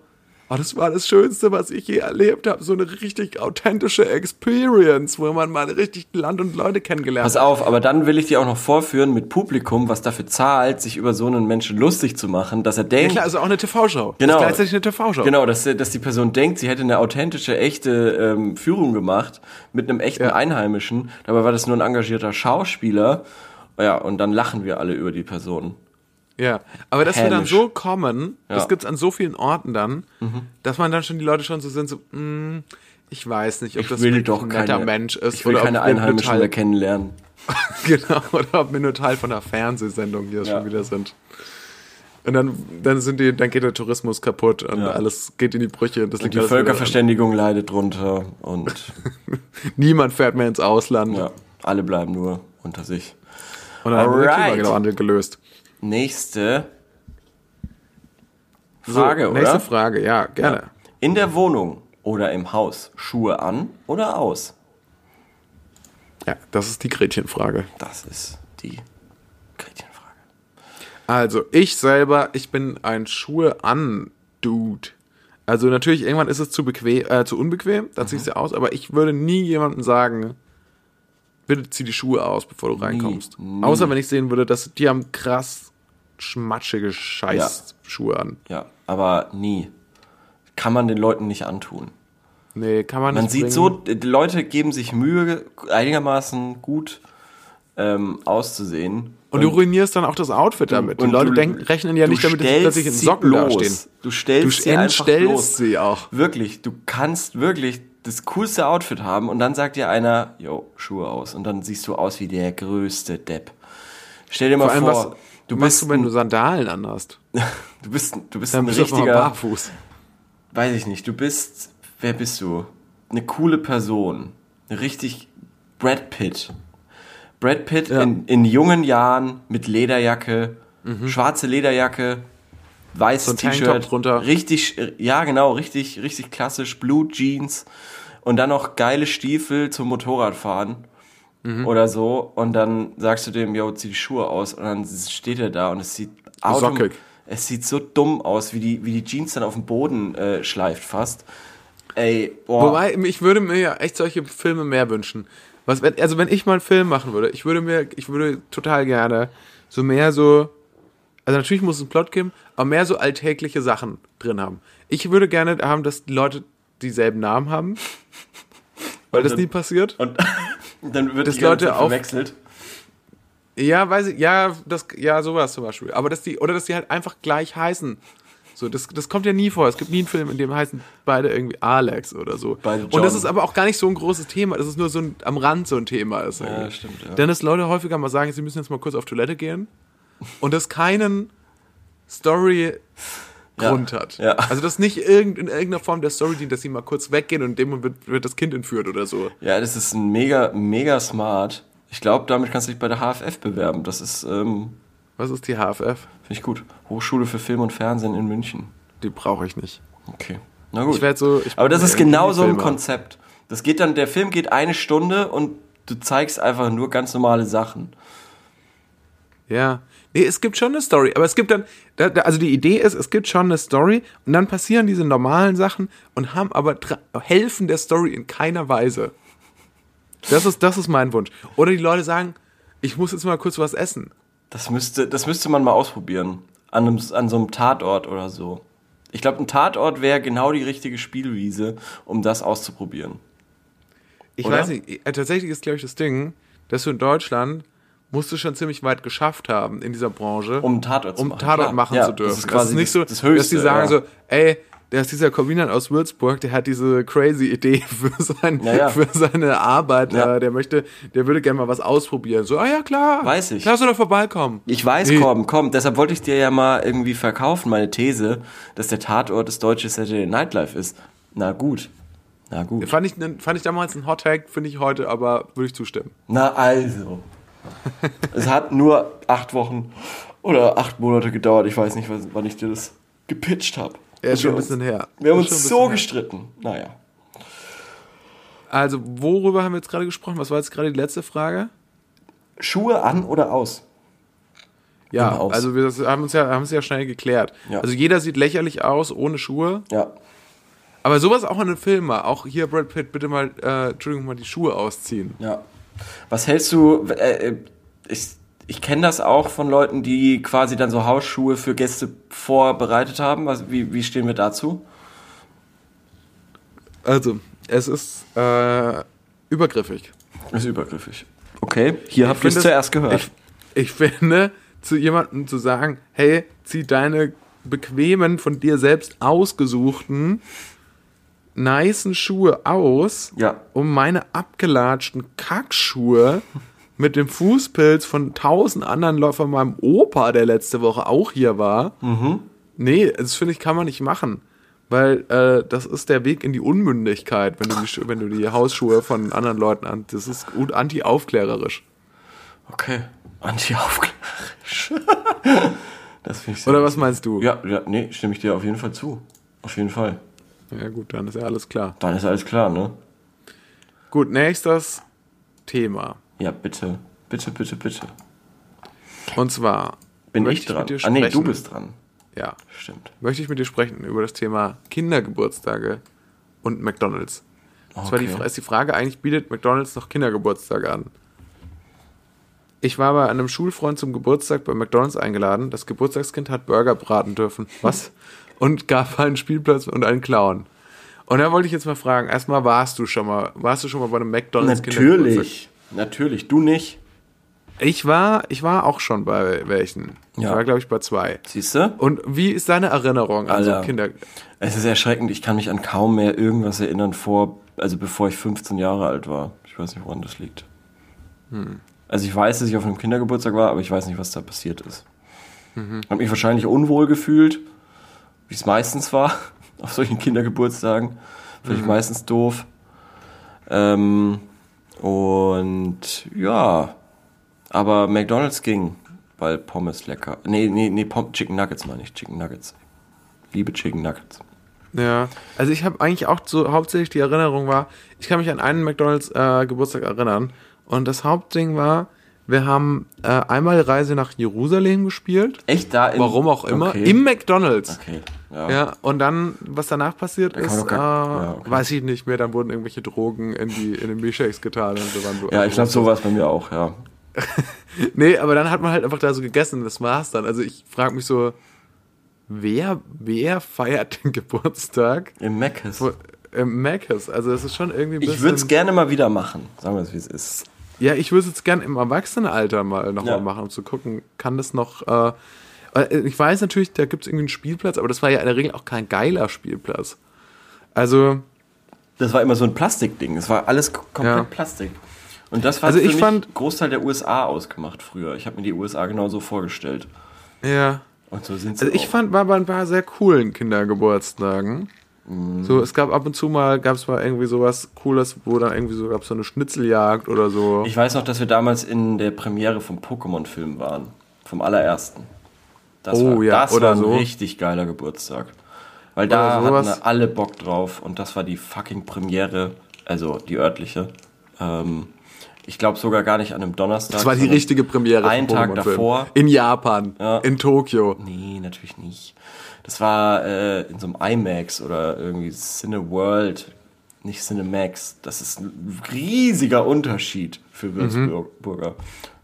Oh, das war das Schönste, was ich je erlebt habe. So eine richtig authentische Experience, wo man mal richtig Land und Leute kennengelernt Pass hat. auf, aber dann will ich dir auch noch vorführen mit Publikum, was dafür zahlt, sich über so einen Menschen lustig zu machen, dass er Ja, denkt, klar, also auch eine TV-Show. Genau. Das ist gleichzeitig eine TV-Show. Genau, dass, dass die Person denkt, sie hätte eine authentische, echte ähm, Führung gemacht mit einem echten Ja. Einheimischen. Dabei war das nur ein engagierter Schauspieler. Ja, und dann lachen wir alle über die Person. Ja, aber dass wir dann Hämisch. so kommen, das Ja. Mhm. gibt's an so vielen Orten dann, dass man dann schon die Leute schon so sind, so, mm, ich weiß nicht, ob Ich das will doch ein netter keine, Mensch ist ich will oder keine Einheimischen mehr kennenlernen. genau, oder ob wir nur Teil von einer Fernsehsendung hier Ja. schon wieder sind. Und dann, dann sind die, dann geht der Tourismus kaputt und Ja. alles geht in die Brüche. Das Und liegt die Völkerverständigung leidet drunter und an- Niemand fährt mehr ins Ausland. ja, alle bleiben nur unter sich. Und dann haben wir den Alright. Klimawandel gelöst. Nächste Frage, so, oder? Nächste Frage, ja, gerne. In der Wohnung oder im Haus Schuhe an oder aus? Ja, das ist die Gretchenfrage. Das ist die Gretchenfrage. Also, ich selber, ich bin ein Schuhe an Dude. Also natürlich, irgendwann ist es zu bequem, äh, zu unbequem, dann ziehst du aus, aber ich würde nie jemandem sagen, bitte zieh die Schuhe aus, bevor du reinkommst. nie. Außer wenn ich sehen würde, dass die haben krass schmatschige Scheißschuhe an. Ja, aber nie. Kann man den Leuten nicht antun. Nee, kann man Man nicht sieht bringen. so, die Leute geben sich Mühe, einigermaßen gut ähm, auszusehen. Und du ruinierst dann auch das Outfit damit. Die und Leute denken, rechnen ja nicht damit, dass sie stellst plötzlich in Socken bloß. dastehen. Du stellst Du sie einfach entstellst bloß. sie auch. Wirklich, du kannst wirklich das coolste Outfit haben und dann sagt dir einer, yo, Schuhe aus. Und dann siehst du aus wie der größte Depp. Stell dir mal Vor was, du machst bist, du, wenn du Sandalen anhast? du bist, du bist Dann ein bist richtiger, barfuß. weiß ich nicht, du bist, wer bist du? Eine coole Person. Eine richtig Brad Pitt. Brad Pitt Ja. in, in jungen Jahren mit Lederjacke, schwarze Lederjacke, weißes So T-Shirt, drunter. richtig, ja genau, richtig, richtig klassisch, Blue Jeans und dann noch geile Stiefel zum Motorradfahren Mhm. oder so und dann sagst du dem, yo, zieh die Schuhe aus und dann steht er da und es sieht Sockig. es sieht so dumm aus, wie die, wie die Jeans dann auf dem Boden äh, schleift fast. Ey, boah. Wobei, ich würde mir ja echt solche Filme mehr wünschen. Was, also wenn ich mal einen Film machen würde, ich würde mir, ich würde total gerne so mehr so, also natürlich muss es einen Plot geben, aber mehr so alltägliche Sachen drin haben. Ich würde gerne haben, dass die Leute dieselben Namen haben, weil das dann- nie passiert. Und dann wird Dass die Leute auf- verwechselt. Ja, weiß ich, ja, das, ja, sowas zum Beispiel. Aber dass die, oder dass die halt einfach gleich heißen. So, das, das kommt ja nie vor. Es gibt nie einen Film, in dem heißen beide irgendwie Alex oder so. Und das ist aber auch gar nicht so ein großes Thema. Das ist nur so ein, am Rand so ein Thema ist. Ja, stimmt, ja. Denn dass Leute häufiger mal sagen, sie müssen jetzt mal kurz auf Toilette gehen. Und das keinen Story Ja, Grund hat. ja. Also das nicht irgend, in irgendeiner Form der Story dient, dass sie mal kurz weggehen und dem wird, wird das Kind entführt oder so. Ja, das ist ein mega, mega smart. Ich glaube, damit kannst du dich bei der HFF bewerben. Das ist, ähm, Was ist die HFF? finde ich gut. Hochschule für Film und Fernsehen in München. Die brauche ich nicht. Okay. Na gut. Ich so- ich Aber das ist genau so ein. Konzept. Das geht dann, der Film geht eine Stunde und du zeigst einfach nur ganz normale Sachen. Ja. Nee, es gibt schon eine Story, aber es gibt dann, da, da, also die Idee ist, es gibt schon eine Story und dann passieren diese normalen Sachen und haben aber helfen der Story in keiner Weise. Das ist, das ist mein Wunsch. Oder die Leute sagen, ich muss jetzt mal kurz was essen. Das müsste, das müsste man mal ausprobieren. An, einem, an so einem Tatort oder so. Ich glaube, ein Tatort wäre genau die richtige Spielwiese, um das auszuprobieren. Ich Oder? weiß nicht, äh, tatsächlich ist, glaube ich, das Ding, dass du in Deutschland musst du schon ziemlich weit geschafft haben in dieser Branche, Um Tatort zu um machen, Tatort machen Ja, zu dürfen. das ist quasi nicht das- so, das Höchste, dass die sagen ja. so, ey, der ist dieser Corvinern aus Würzburg, der hat diese crazy Idee für, sein, Ja, ja. für seine Arbeit, Ja. äh, der möchte, der würde gerne mal was ausprobieren. So, ah ja, klar. Weiß ich. Klar soll er vorbeikommen. Ich weiß, Nee. komm, komm. Deshalb wollte ich dir ja mal irgendwie verkaufen, meine These, dass der Tatort das deutsche Saturday Nightlife ist. Na gut. Na gut. Fand ich, fand ich damals ein Hot Tag, finde ich heute, aber würde ich zustimmen. Na also. Es hat nur acht Wochen oder acht Monate gedauert. Ich weiß nicht, wann ich dir das gepitcht habe. Er ist schon ein bisschen her. Wir haben uns so her. gestritten. Naja. Also, worüber haben wir jetzt gerade gesprochen? Was war jetzt gerade die letzte Frage? Schuhe an oder aus? Ja, aus. also wir haben uns ja, haben es ja schnell geklärt. Ja. Also jeder sieht lächerlich aus, ohne Schuhe. Ja. Aber sowas auch in einem Film mal. Auch hier Brad Pitt, bitte mal, äh, Entschuldigung, mal die Schuhe ausziehen. Ja. Was hältst du, äh, äh, ich, ich kenne das auch von Leuten, die quasi dann so Hausschuhe für Gäste vorbereitet haben. Was, wie, wie stehen wir dazu? Also, es ist äh, übergriffig. Ist übergriffig. Okay, hier habt ihr es zuerst gehört. Ich, ich finde, zu jemandem zu sagen, hey, zieh deine bequemen, von dir selbst ausgesuchten, nicen Schuhe aus, Ja. um meine abgelatschten Kackschuhe mit dem Fußpilz von tausend anderen Leuten von meinem Opa, der letzte Woche auch hier war. Mhm. Nee, das finde ich, kann man nicht machen. Weil äh, das ist der Weg in die Unmündigkeit, wenn du die, wenn du die Hausschuhe von anderen Leuten an. Das ist gut anti-aufklärerisch. okay. Anti-aufklärerisch. das finde ich sehr Oder was meinst du? Ja, ja, nee, stimme ich dir auf jeden Fall zu. Auf jeden Fall. Ja, gut, dann ist ja alles klar. Dann ist alles klar, ne? Gut, nächstes Thema. Ja, bitte. Bitte, bitte, bitte. Und zwar Bin ich dran? dir Ah, nee, du bist dran. Ja, Stimmt. möchte ich mit dir sprechen über das Thema Kindergeburtstage und McDonalds. Und zwar die, Okay. Ist die Frage, eigentlich bietet McDonalds noch Kindergeburtstage an. Ich war bei einem Schulfreund zum Geburtstag bei McDonalds eingeladen. Das Geburtstagskind hat Burger braten dürfen. Was? Und gab einen Spielplatz und einen Clown. Und da wollte ich jetzt mal fragen, erstmal warst du schon mal, warst du schon mal bei einem McDonalds? Natürlich. Natürlich. Du nicht. Ich war, ich war auch schon bei welchen. Ich Ja. war, glaube ich, bei zwei. Siehst du? Und wie ist deine Erinnerung an so Alter. Kinder? Es ist erschreckend. Ich kann mich an kaum mehr irgendwas erinnern vor, also bevor ich 15 Jahre alt war. Ich weiß nicht, woran das liegt. Also ich weiß, dass ich auf einem Kindergeburtstag war, aber ich weiß nicht, was da passiert ist. Hab mich wahrscheinlich unwohl gefühlt, wie es meistens war auf solchen Kindergeburtstagen. Finde ich meistens doof. Ähm, und ja, aber McDonald's ging, weil Pommes lecker. Nee, nee, nee, Pom Chicken Nuggets meine ich, Chicken Nuggets. Liebe Chicken Nuggets. Ja, also ich habe eigentlich auch so hauptsächlich die Erinnerung war, ich kann mich an einen McDonalds äh, Geburtstag erinnern und das Hauptding war, wir haben äh, einmal Reise nach Jerusalem gespielt, Echt da im, warum auch immer, Okay. im McDonalds. Okay. Ja. Ja, und dann, was danach passiert man ist, doch äh, ja, okay. weiß ich nicht mehr, dann wurden irgendwelche Drogen in die in den Milchshakes getan und so waren Ja, ich glaube, so war es bei mir auch, ja. Nee, aber dann hat man halt einfach da so gegessen das war's dann. Also ich frage mich so, wer, wer feiert den Geburtstag Im wo- im Mc's? Also das ist schon irgendwie ein bisschen... Ich würde es gerne mal wieder machen. Sagen wir es, wie es ist. Ja, ich würde es jetzt gern im Erwachsenenalter mal nochmal Ja. machen, um zu gucken, kann das noch... Äh, ich weiß natürlich, da gibt es irgendwie einen Spielplatz, aber das war ja in der Regel auch kein geiler Spielplatz. Also, Das war immer so ein Plastikding. Das war alles komplett Ja. Plastik. Und das war Also ich fand- Großteil der USA ausgemacht früher. Ich habe mir die USA genauso vorgestellt. ja. Und so sind sie Also ich auch. fand, war bei ein paar sehr coolen Kindergeburtstagen. Mhm. So, es gab ab und zu mal, gab es mal irgendwie sowas Cooles, wo dann irgendwie so, gab so eine Schnitzeljagd oder so. Ich weiß noch, dass wir damals in der Premiere vom Pokémon-Film waren. Vom allerersten. Das Oh war, ja, das oder war ein so. richtig geiler Geburtstag. Weil da hatten alle Bock drauf und das war die fucking Premiere, also die örtliche. Ähm, ich glaube sogar gar nicht an einem Donnerstag. das war die richtige Premiere. Einen Tag davor. In Japan. Ja. In Tokio. Nee, natürlich nicht. Das war äh, in so einem IMAX oder irgendwie Cineworld, nicht Cinemax. Das ist ein riesiger Unterschied für Würzburger.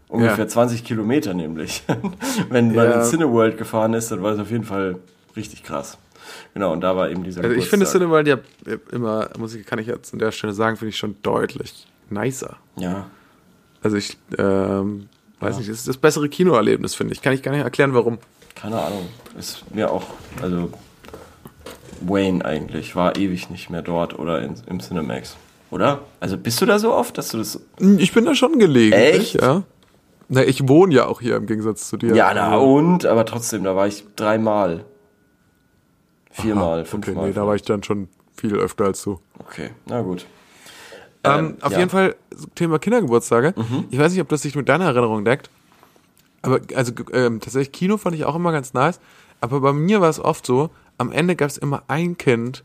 Ungefähr. Ja. 20 Kilometer nämlich. Wenn man Ja. in Cineworld gefahren ist, dann war es auf jeden Fall richtig krass. Genau, und da war eben dieser Also ich finde. Cineworld ja immer, Musik kann ich jetzt an der Stelle sagen, finde ich schon deutlich nicer. Ja, Also ich, ähm, weiß nicht, das ist das bessere Kinoerlebnis, finde ich. Kann ich gar nicht erklären, warum. keine Ahnung. Ist mir auch, also Wayne eigentlich war ewig nicht mehr dort oder in, im Cinemax. Oder? Also bist du da so oft, dass du das Ich bin da schon gelegentlich, Echt? ja. Na, ich wohne ja auch hier im Gegensatz zu dir. Ja, na Also- und, aber trotzdem, da war ich dreimal. Viermal, Okay, fünfmal. nee, da war ich dann schon viel öfter als du. Okay, na gut. Ähm, auf ja. Mhm. jeden Fall Thema Kindergeburtstage. Ich weiß nicht, ob das sich mit deiner Erinnerung deckt. Aber also ähm, tatsächlich Kino fand ich auch immer ganz nice. Aber bei mir war es oft so, am Ende gab es immer ein Kind,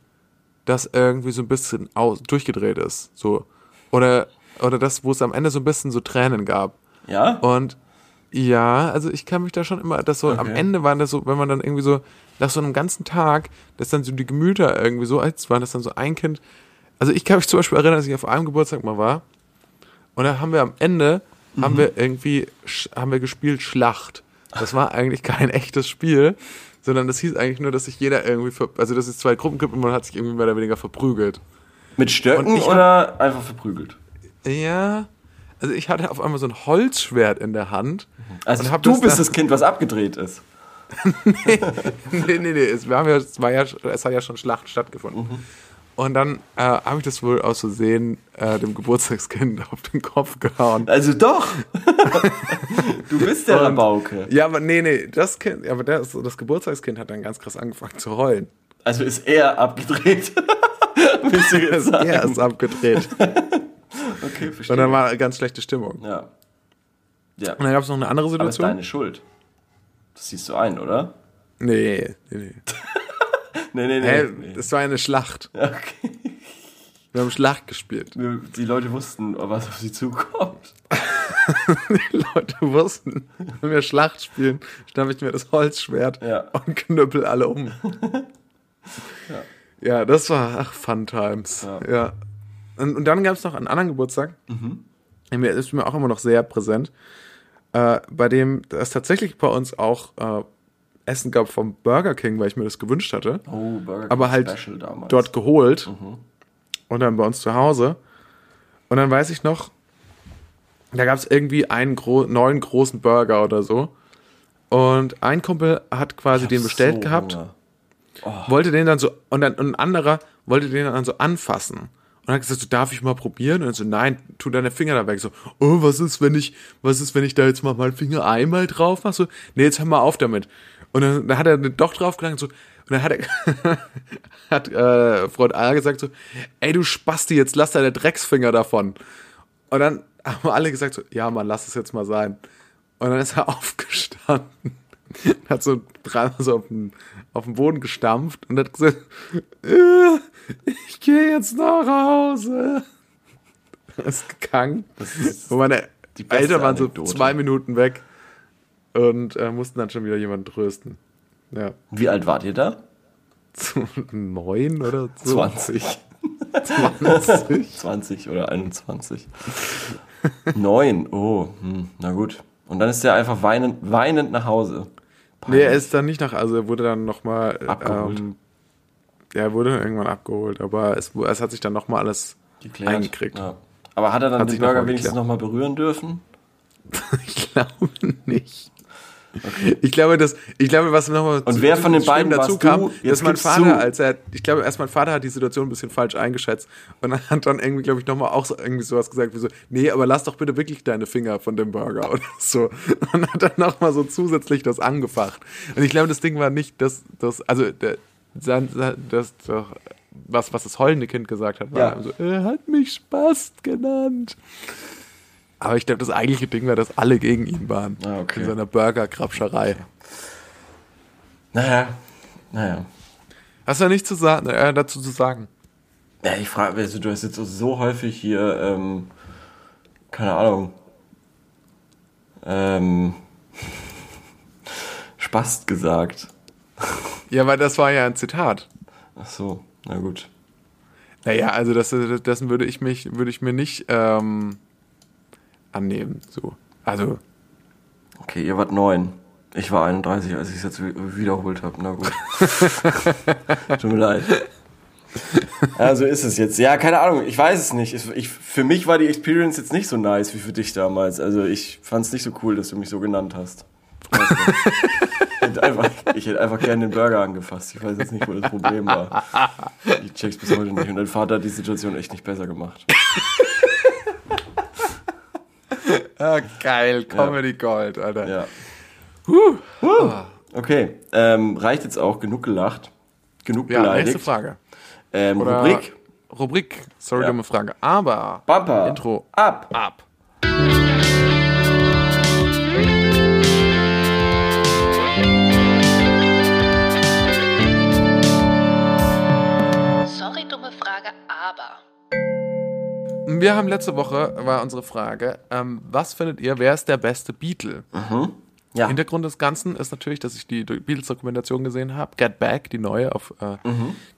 das irgendwie so ein bisschen aus, durchgedreht ist. So. Oder, oder das, wo es am Ende so ein bisschen so Tränen gab. Ja? Und ja, also ich kann mich da schon immer, das so am Okay. Ende waren das so, wenn man dann irgendwie so nach so einem ganzen Tag, dass dann so die Gemüter irgendwie so als waren, dass dann so ein Kind. Also ich kann mich zum Beispiel erinnern, dass ich auf einem Geburtstag mal war und dann haben wir am Ende haben wir irgendwie haben wir gespielt Schlacht. Das war eigentlich kein echtes Spiel, sondern das hieß eigentlich nur, dass sich jeder irgendwie, ver also dass es zwei Gruppen gibt und man hat sich irgendwie mehr oder weniger verprügelt. Mit Stöcken hab- oder einfach verprügelt? Ja, also ich hatte auf einmal so ein Holzschwert in der Hand. Also und hab du das bist das Kind, was abgedreht ist. nee, nee, nee. Ja, es, war ja, es hat ja schon Schlacht stattgefunden. Mhm. Und dann äh, habe ich das wohl aus Versehen äh, dem Geburtstagskind auf den Kopf gehauen. Also doch. du bist der Rabauke. Ja, aber nee, nee, das Kind, aber das, das Geburtstagskind hat dann ganz krass angefangen zu heulen. Also ist er abgedreht. Willst du jetzt sagen? Er ist abgedreht. Okay, verstehe. Und dann war ganz schlechte Stimmung. ja. Ja. Und dann gab es noch eine andere Aber ist Situation. deine Schuld. Das siehst du ein, oder? Nee, nee, nee. Nee, nee, nee. Hä, nee. das war eine Schlacht. Okay. Wir haben Schlacht gespielt. Die Leute wussten, was auf sie zukommt. Die Leute wussten, wenn wir Schlacht spielen, schnapp ich mir das Holzschwert Ja. und knüppel alle um. ja. das war ach, Fun Times. Ja. Ja. Und, und dann gab es noch einen anderen Geburtstag, Mhm. der ist mir auch immer noch sehr präsent, äh, bei dem es tatsächlich bei uns auch äh, Essen gab vom Burger King, weil ich mir das gewünscht hatte. Oh, Burger King aber halt Special damals. dort geholt Mhm. und dann bei uns zu Hause. Und dann weiß ich noch, da gab es irgendwie einen gro neuen großen Burger oder so. Und ein Kumpel hat quasi den bestellt so gehabt, Hunger. wollte den dann so, und, dann, und ein anderer wollte den dann so anfassen. Und hat gesagt, so, darf ich mal probieren? Und so, nein, tu deine Finger da weg. So, oh, was ist, wenn ich, was ist, wenn ich da jetzt mal meinen Finger einmal drauf mache? So, nee, jetzt hör mal auf damit. Und dann, dann hat er doch drauf gelangt, so, und dann hat er, hat, äh, Freund A gesagt so, ey, du Spasti, jetzt lass deine Drecksfinger davon. Und dann haben alle gesagt so, ja, Mann, lass es jetzt mal sein. Und dann ist er aufgestanden, hat so dreimal so auf den, auf den Boden gestampft und hat gesagt, äh, ich gehe jetzt nach Hause. Ist gegangen. ist und meine Eltern waren so Anekdote. zwei Minuten weg und äh, mussten dann schon wieder jemanden trösten. Ja. Wie alt wart ihr da? Neun oder so? 20. 20. 20 oder 21. Neun. Oh, hm, na gut. Und dann ist er einfach weinend, weinend nach Hause. Nee, er ist dann nicht nach, also er wurde dann nochmal, Abgeholt. ähm, ja, er wurde irgendwann abgeholt, aber es, es hat sich dann nochmal alles Geklärt. eingekriegt. Ja. Aber hat er dann Hat den noch Burger mal wenigstens nochmal berühren dürfen? Ich glaube nicht. Ich glaube, dass, ich glaube, was nochmal Und wer von den beiden dazu kam, du? Dass mein Vater, als er, ich glaube, erst mein Vater hat die Situation ein bisschen falsch eingeschätzt und hat dann irgendwie, glaube ich, nochmal auch so irgendwie sowas gesagt wie so, nee, aber lass doch bitte wirklich deine Finger von dem Burger oder so. Und hat dann nochmal so zusätzlich das angefacht. Und ich glaube, das Ding war nicht, dass, das, also, der, sein, das, das, was, was das heulende Kind gesagt hat, war Ja. so, er hat mich Spast genannt. Aber ich glaube, das eigentliche Ding war, dass alle gegen ihn waren. Ah, okay. In seiner Burger-Krabscherei. Naja, naja. Hast du ja nichts zu sagen, äh, dazu zu sagen? Ja, ich frage, also, du hast jetzt so- so häufig hier, ähm, keine Ahnung, ähm, Spast gesagt. Ja, weil das war ja ein Zitat. Ach so, na gut. Naja, also das, dessen würde ich mich, würde ich mir nicht ähm, annehmen. So. Also, Okay, ihr wart neun. Ich war 31, als ich es jetzt wi- wiederholt habe. Na gut. Tut mir leid. Ja, so ist es jetzt. Ja, keine Ahnung, ich weiß es nicht. Ich, ich, für mich war die Experience jetzt nicht so nice wie für dich damals. Also ich fand es nicht so cool, dass du mich so genannt hast. Weißt du? ich, hätte einfach, ich hätte einfach gerne den Burger angefasst. Ich weiß jetzt nicht, wo das Problem war. Ich check's bis heute nicht. Und dein Vater hat die Situation echt nicht besser gemacht. Ah, geil, Comedy Gold, Alter. Ja. Okay, ähm, reicht jetzt auch. Genug gelacht. Genug Ja, beleidigt. nächste Frage. Ähm, Rubrik. Rubrik, sorry, Ja. dumme Frage. Aber Bumper. Intro Ab. ab. Wir haben letzte Woche, war unsere Frage, ähm, was findet ihr, wer ist der beste Beatle? Ja. Hintergrund des Ganzen ist natürlich, dass ich die Beatles-Dokumentation gesehen habe, Get Back, die neue auf äh,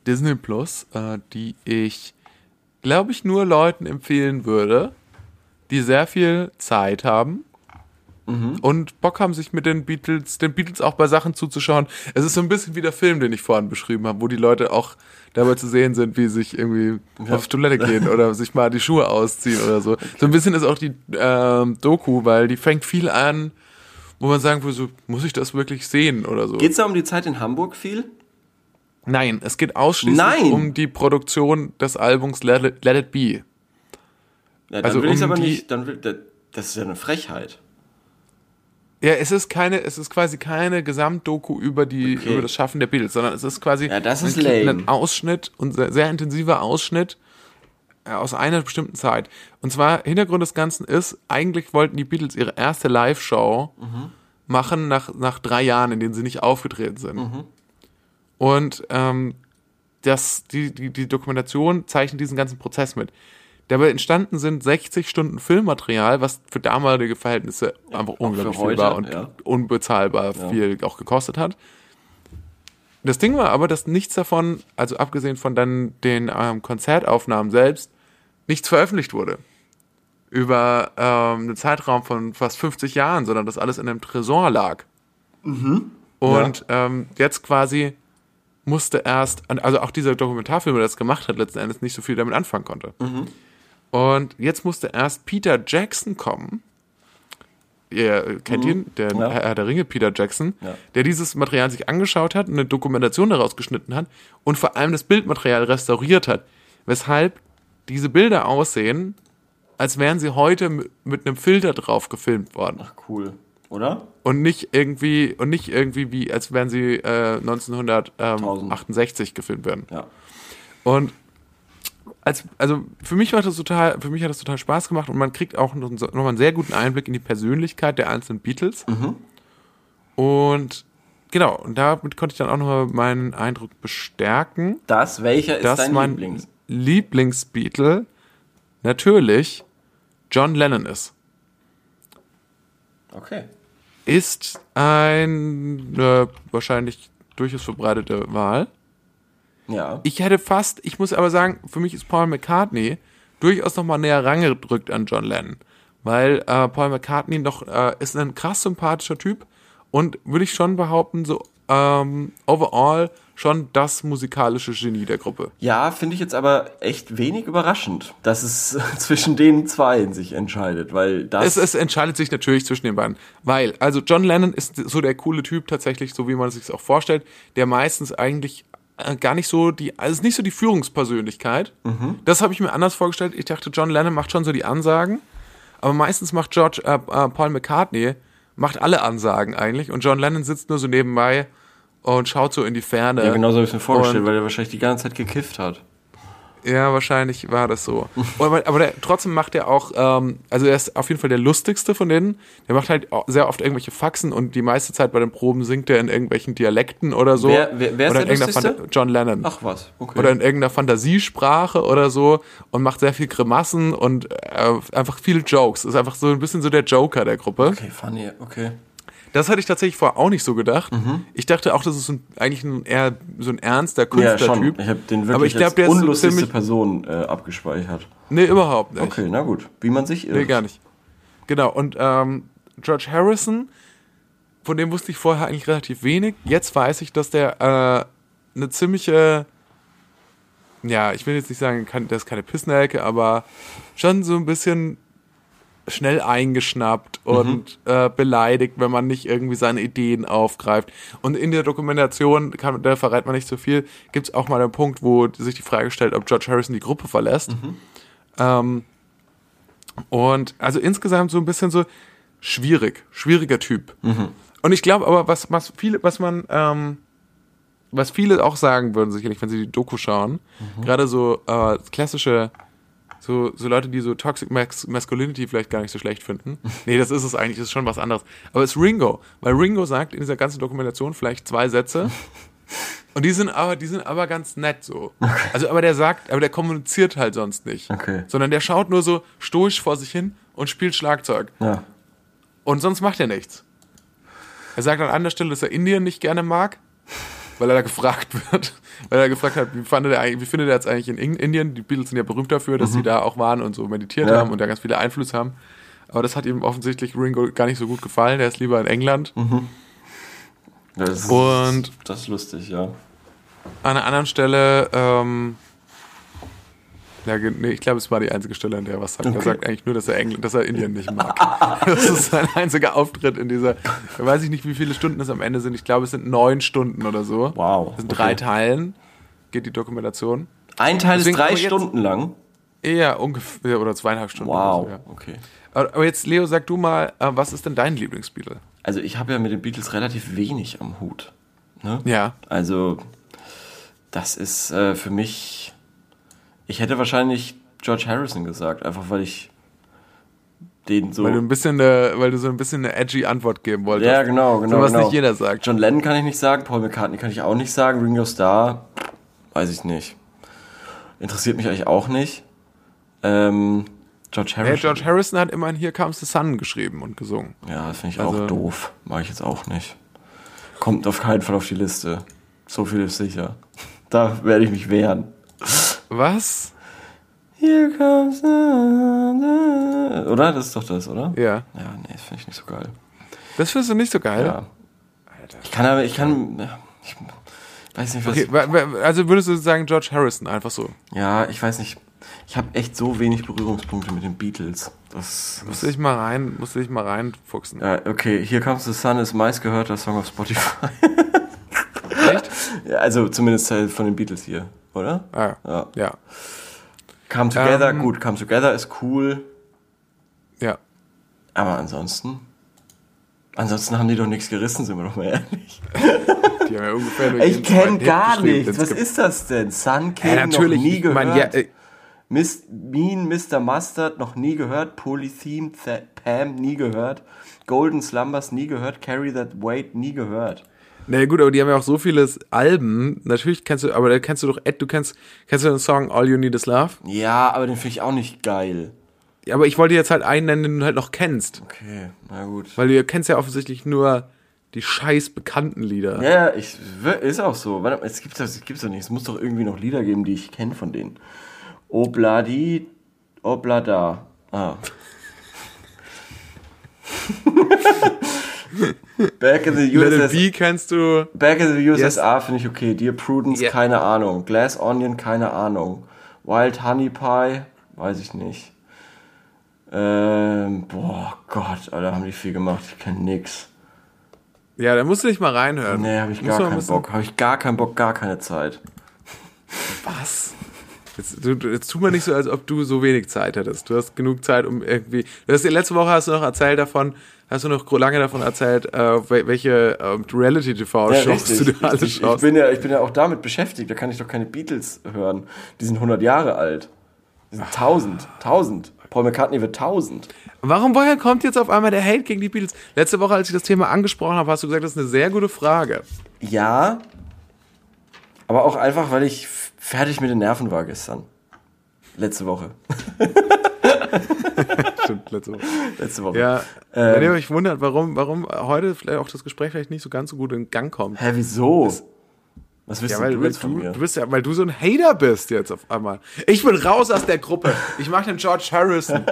Disney Plus, äh, die ich, glaube ich, nur Leuten empfehlen würde, die sehr viel Zeit haben und Bock haben, sich mit den Beatles, den Beatles auch bei Sachen zuzuschauen. Es ist so ein bisschen wie der Film, den ich vorhin beschrieben habe, wo die Leute auch dabei zu sehen sind, wie sie sich irgendwie auf Toilette gehen oder sich mal die Schuhe ausziehen oder so. So ein bisschen ist auch die ähm, Doku, weil die fängt viel an, wo man sagen würde, so, muss ich das wirklich sehen oder so. Geht's da um die Zeit in Hamburg viel? Nein, es geht ausschließlich Nein! um die Produktion des Albums Let It, Let It Be. Ja, dann Also will um aber die- nicht. Dann will, das ist ja eine Frechheit. Ja, es ist keine, es ist quasi keine Gesamtdoku über die, Okay. über das Schaffen der Beatles, sondern es ist quasi Ja, das ist lame. einen Ausschnitt und sehr, sehr intensiver Ausschnitt äh, aus einer bestimmten Zeit. Und zwar Hintergrund des Ganzen ist, eigentlich wollten die Beatles ihre erste Live-Show Mhm. machen nach, nach drei Jahren, in denen sie nicht aufgetreten sind. Mhm. Und ähm, das, die, die, die Dokumentation zeichnet diesen ganzen Prozess mit. Dabei entstanden sind 60 Stunden Filmmaterial, was für damalige Verhältnisse einfach unglaublich viel war und ja. unbezahlbar viel auch gekostet hat. Das Ding war aber, dass nichts davon, also abgesehen von dann den ähm, Konzertaufnahmen selbst, nichts veröffentlicht wurde. Über ähm, einen Zeitraum von fast 50 Jahren, sondern das alles in einem Tresor lag. Und ähm, jetzt quasi musste erst, also auch dieser Dokumentarfilm, der das gemacht hat, letzten Endes nicht so viel damit anfangen konnte. Und jetzt musste erst Peter Jackson kommen. Ihr kennt ihn, der Ja. Herr der Ringe, Peter Jackson, Ja. der dieses Material sich angeschaut hat, eine Dokumentation daraus geschnitten hat und vor allem das Bildmaterial restauriert hat. Weshalb diese Bilder aussehen, als wären sie heute mit einem Filter drauf gefilmt worden. Ach, cool. Oder? Und nicht irgendwie, und nicht irgendwie wie, als wären sie äh, 1968 gefilmt werden. Ja. Und als, also für mich war das total, für mich hat das total Spaß gemacht und man kriegt auch noch, so- noch mal einen sehr guten Einblick in die Persönlichkeit der einzelnen Beatles. Und genau, und damit konnte ich dann auch noch mal meinen Eindruck bestärken, Das, welcher ist dass dein mein Lieblings? Lieblingsbeatle natürlich John Lennon ist. Okay. Ist eine wahrscheinlich durchaus verbreitete Wahl. Ja. Ich hätte fast, ich muss aber sagen, für mich ist Paul McCartney durchaus noch mal näher rangedrückt an John Lennon, weil äh, Paul McCartney noch äh, ist ein krass sympathischer Typ und würde ich schon behaupten, so ähm, overall schon das musikalische Genie der Gruppe. Ja, finde ich jetzt aber echt wenig überraschend, dass es zwischen den zwei sich entscheidet, weil das. Es, es entscheidet sich natürlich zwischen den beiden. Weil, also John Lennon ist so der coole Typ tatsächlich, so wie man sich auch vorstellt, der meistens eigentlich gar nicht so die, also ist nicht so die Führungspersönlichkeit. Das habe ich mir anders vorgestellt. Ich dachte, John Lennon macht schon so die Ansagen, aber meistens macht George äh, äh, Paul McCartney macht alle Ansagen eigentlich und John Lennon sitzt nur so nebenbei und schaut so in die Ferne. ja, genau so habe ich mir vorgestellt, weil er wahrscheinlich die ganze Zeit gekifft hat. Ja, wahrscheinlich war das so. Aber aber der, trotzdem macht er auch, ähm, also er ist auf jeden Fall der lustigste von denen. Der macht halt sehr oft irgendwelche Faxen und die meiste Zeit bei den Proben singt er in irgendwelchen Dialekten oder so. Wer- wer- wer ist oder der in Lustigste? Fanta- John Lennon. Ach was, okay. Oder in irgendeiner Fantasiesprache oder so und macht sehr viel Grimassen und äh, einfach viele Jokes. Ist einfach so ein bisschen so der Joker der Gruppe. okay, funny, okay. Das hatte ich tatsächlich vorher auch nicht so gedacht. Ich dachte auch, das ist ein, eigentlich ein eher so ein ernster Ja, schon. Künstlertyp. Ich habe den wirklich Aber ich glaub, als der so unlustigste Person äh, abgespeichert. Nee, überhaupt nicht. Okay, na gut. Wie man sich irrt. Nee, gar nicht. Genau, und ähm, George Harrison, von dem wusste ich vorher eigentlich relativ wenig. Jetzt weiß ich, dass der äh, eine ziemliche, ja, ich will jetzt nicht sagen, kann, der ist keine Pissnelke, aber schon so ein bisschen schnell eingeschnappt und äh, beleidigt, wenn man nicht irgendwie seine Ideen aufgreift. Und in der Dokumentation, kann, da verrät man nicht so viel, gibt es auch mal einen Punkt, wo sich die Frage stellt, ob George Harrison die Gruppe verlässt. Ähm, und also insgesamt so ein bisschen so schwierig, schwieriger Typ. Und ich glaube aber, was, was viele, was man, ähm, was viele auch sagen würden, sicherlich, wenn sie die Doku schauen, gerade so äh, klassische, so, so Leute, die so Toxic Mas Masculinity vielleicht gar nicht so schlecht finden. Nee, das ist es eigentlich, das ist schon was anderes. Aber es ist Ringo, weil Ringo sagt in dieser ganzen Dokumentation vielleicht zwei Sätze. Und die sind aber, die sind aber ganz nett so. Also, aber der sagt, aber der kommuniziert halt sonst nicht. Okay. Sondern der schaut nur so stoisch vor sich hin und spielt Schlagzeug. Ja. Und sonst macht er nichts. Er sagt an anderer Stelle, dass er Indien nicht gerne mag, weil er da gefragt wird. Weil er gefragt hat, wie, fand er wie findet er jetzt eigentlich in In- Indien? Die Beatles sind ja berühmt dafür, dass sie da auch waren und so meditiert Ja. haben und da ganz viele Einfluss haben. Aber das hat ihm offensichtlich Ringo gar nicht so gut gefallen. Der ist lieber in England. Das ist, Und- das ist lustig, ja. An einer anderen Stelle, ähm, ja, nee, ich glaube, es war die einzige Stelle, an der er was sagt. Er Okay. sagt eigentlich nur, dass er, Engl dass er Indien nicht mag. das ist sein einziger Auftritt in dieser, weiß ich nicht, wie viele Stunden es am Ende sind. Ich glaube, es sind neun Stunden oder so. Wow, Das sind okay. drei Teilen, geht die Dokumentation. Ein Teil ist Deswegen drei wir jetzt- Stunden lang. Eher ungefähr, oder zweieinhalb Stunden. Wow, so, ja. okay. aber, aber jetzt, Leo, sag du mal, äh, was ist denn dein Lieblingsbeatle? Also ich habe ja mit den Beatles relativ wenig am Hut. Ne? Ja. Also das ist äh, für mich. Ich hätte wahrscheinlich George Harrison gesagt, einfach weil ich den so. Weil du ein bisschen, eine, weil du so ein bisschen eine edgy Antwort geben wolltest. ja, genau, genau. So was genau. nicht jeder sagt. John Lennon kann ich nicht sagen, Paul McCartney kann ich auch nicht sagen, Ringo Starr, weiß ich nicht. Interessiert mich eigentlich auch nicht. Ähm, George Harrison. George Harrison hat immerhin Here Comes the Sun geschrieben und gesungen. Ja, das finde ich Also- auch doof. Mag ich jetzt auch nicht. Kommt auf keinen Fall auf die Liste. So viel ist sicher. Da werde ich mich wehren. Was? Here comes the... Oder? Das ist doch das, oder? Ja. Ja, nee, das finde ich nicht so geil. Das findest du nicht so geil? Ja. Ich kann aber, ich kann... Ich weiß nicht, was... Okay, also würdest du sagen George Harrison einfach so? Ja, ich weiß nicht. Ich habe echt so wenig Berührungspunkte mit den Beatles. Das, Musst du dich mal rein, musst du dich mal reinfuchsen. ja, okay, Here Comes the Sun ist meistgehörter Song auf Spotify. Also zumindest halt von den Beatles hier, oder? Ah, Ja. ja. Come Together, Ähm, gut, Come Together ist cool, Ja. aber ansonsten. Ansonsten haben die doch nichts gerissen, sind wir doch mal ehrlich. Die haben ja ungefähr Ich kenne gar nichts. Was ist das denn? Sun King Ja, natürlich. noch nie gehört. mein, ja, äh, Miss, Mean Mr. Mustard noch nie gehört. Polytheme Th Pam nie gehört. Golden Slumbers nie gehört. Carry That Weight nie gehört. Na gut, aber die haben ja auch so viele Alben. Natürlich kennst du, aber da kennst du doch, Ed, du kennst, kennst du den Song All You Need Is Love? Ja, aber den finde ich auch nicht geil. Ja, aber ich wollte jetzt halt einen nennen, den du halt noch kennst. Okay, na gut. Weil du kennst ja offensichtlich nur die scheiß bekannten Lieder. Ja, ja, ich, ist auch so. Warte mal, es gibt es gibt's doch nicht. Es muss doch irgendwie noch Lieder geben, die ich kenne von denen. Obladi, Oblada. Ah. Back in the Let It USSR. Be kennst du. Back in the USSR finde ich okay. Dear Prudence, Ja. keine Ahnung. Glass Onion, keine Ahnung. Wild Honey Pie, weiß ich nicht. Ähm, boah, Gott, Alter, haben die viel gemacht. Ich kenn nix. Ja, da musst du dich mal reinhören. Nee, habe ich Muss gar keinen Bock. Habe ich gar keinen Bock, gar keine Zeit. Was? Jetzt, du, du- jetzt tu mal nicht so, als ob du so wenig Zeit hättest. Du hast genug Zeit, um irgendwie. Du hast, letzte Woche hast du noch erzählt davon, hast du noch lange davon erzählt, äh, wel- welche ähm, Reality-TV-Shows du dir alle richtig. Ich schaust. bin, ja, ich bin ja auch damit beschäftigt. Da kann ich doch keine Beatles hören. Die sind 100 Jahre alt. Die sind 1000. 1000. Paul McCartney wird 1000. Warum, woher kommt jetzt auf einmal der Hate gegen die Beatles? Letzte Woche, als ich das Thema angesprochen habe, hast du gesagt, das ist eine sehr gute Frage. Ja. Aber auch einfach, weil ich fertig mit den Nerven war gestern. Letzte Woche. Letzte Woche. Letzte Woche. Ja, Ähm. wenn ihr euch wundert, warum, warum heute vielleicht auch das Gespräch vielleicht nicht so ganz so gut in Gang kommt. Hä, wieso? Was willst Ja, weil, du jetzt von mir? du bist ja, weil du so ein Hater bist jetzt auf einmal. Ich bin raus aus der Gruppe. Ich mache den George Harrison.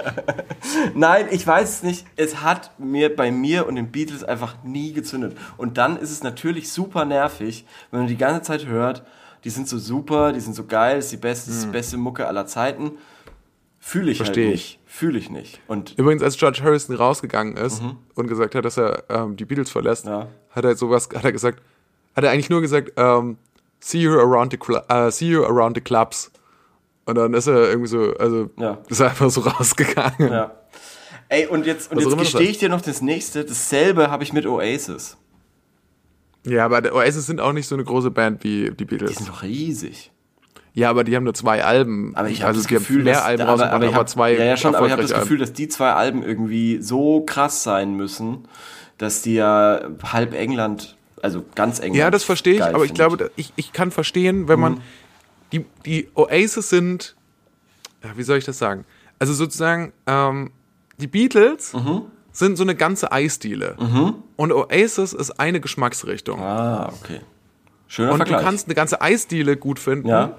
Nein, ich weiß es nicht. Es hat mir bei mir und den Beatles einfach nie gezündet. Und dann ist es natürlich super nervig, wenn man die ganze Zeit hört, die sind so super, die sind so geil, das ist die beste, das ist die beste Mucke aller Zeiten. Fühle ich Hm. Versteh halt ich. nicht. Fühle ich nicht. Und Übrigens, als George Harrison rausgegangen ist und gesagt hat, dass er ähm, die Beatles verlässt, Mhm. Ja. hat er sowas, hat er gesagt, hat er eigentlich nur gesagt, ähm, see you around the äh, see you around the clubs. Und dann ist er irgendwie so, also Ja. ist er einfach so rausgegangen. ja. Ey, und jetzt, und Was jetzt gestehe ich dir noch das nächste. Dasselbe habe ich mit Oasis. Ja, aber Oasis sind auch nicht so eine große Band wie die Die Beatles. sind doch riesig. Ja, aber die haben nur zwei Alben. Aber ich habe also das Gefühl, mehr dass, Alben aber, aber, aber, ich hab, zwei ja, ja schon, aber ich habe das Gefühl, dass die zwei Alben irgendwie so krass sein müssen, dass die ja halb England, also ganz England. Ja, das verstehe ich, aber ich findet. glaube, ich, ich kann verstehen, wenn Mhm. man die, die Oasis sind, ja, wie soll ich das sagen? Also sozusagen, ähm, die Beatles Mhm. sind so eine ganze Eisdiele. Und Oasis ist eine Geschmacksrichtung. Ah, okay. Schöner und Vergleich. du kannst eine ganze Eisdiele gut finden, ja,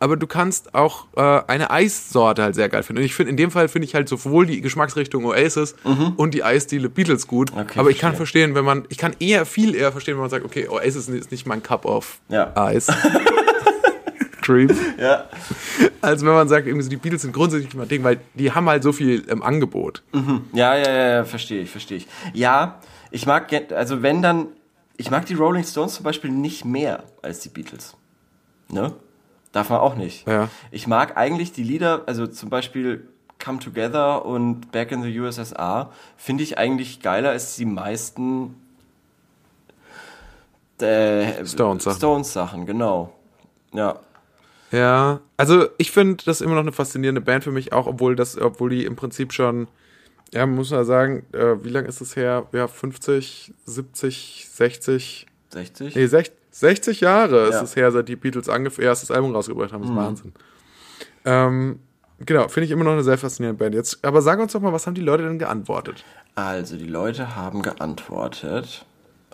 aber du kannst auch äh, eine Eissorte halt sehr geil finden. Und ich finde, in dem Fall finde ich halt sowohl die Geschmacksrichtung Oasis und die Eisdiele Beatles gut. Mhm. Okay, aber ich kann verstehe. verstehen, wenn man, ich kann eher, viel eher verstehen, wenn man sagt, okay, Oasis ist nicht mein Cup of Ja. Eis. Cream. ja. Als wenn man sagt, irgendwie so, die Beatles sind grundsätzlich mein Ding, weil die haben halt so viel im Angebot. Ja, ja, ja, ja, verstehe ich, verstehe ich. Ja, ich mag, also wenn dann, ich mag die Rolling Stones zum Beispiel nicht mehr als die Beatles. Ne? Darf man auch nicht. Ja. Ich mag eigentlich die Lieder, also zum Beispiel Come Together und Back in the USSR, finde ich eigentlich geiler als die meisten äh, Stones-Sachen. Stones-Sachen, genau. Ja. Ja, also ich finde das immer noch eine faszinierende Band für mich, auch obwohl das, obwohl die im Prinzip schon, ja, man muss ja sagen, äh, wie lange ist das her? Ja, 50, 70, 60, 60? nee, 60, 60 Jahre ist Ja. es her, seit die Beatles ihr erstes Album rausgebracht haben. Das ist Wahnsinn. Ähm, genau, finde ich immer noch eine sehr faszinierende Band. Jetzt, aber sag uns doch mal, was haben die Leute denn geantwortet? Also, die Leute haben geantwortet.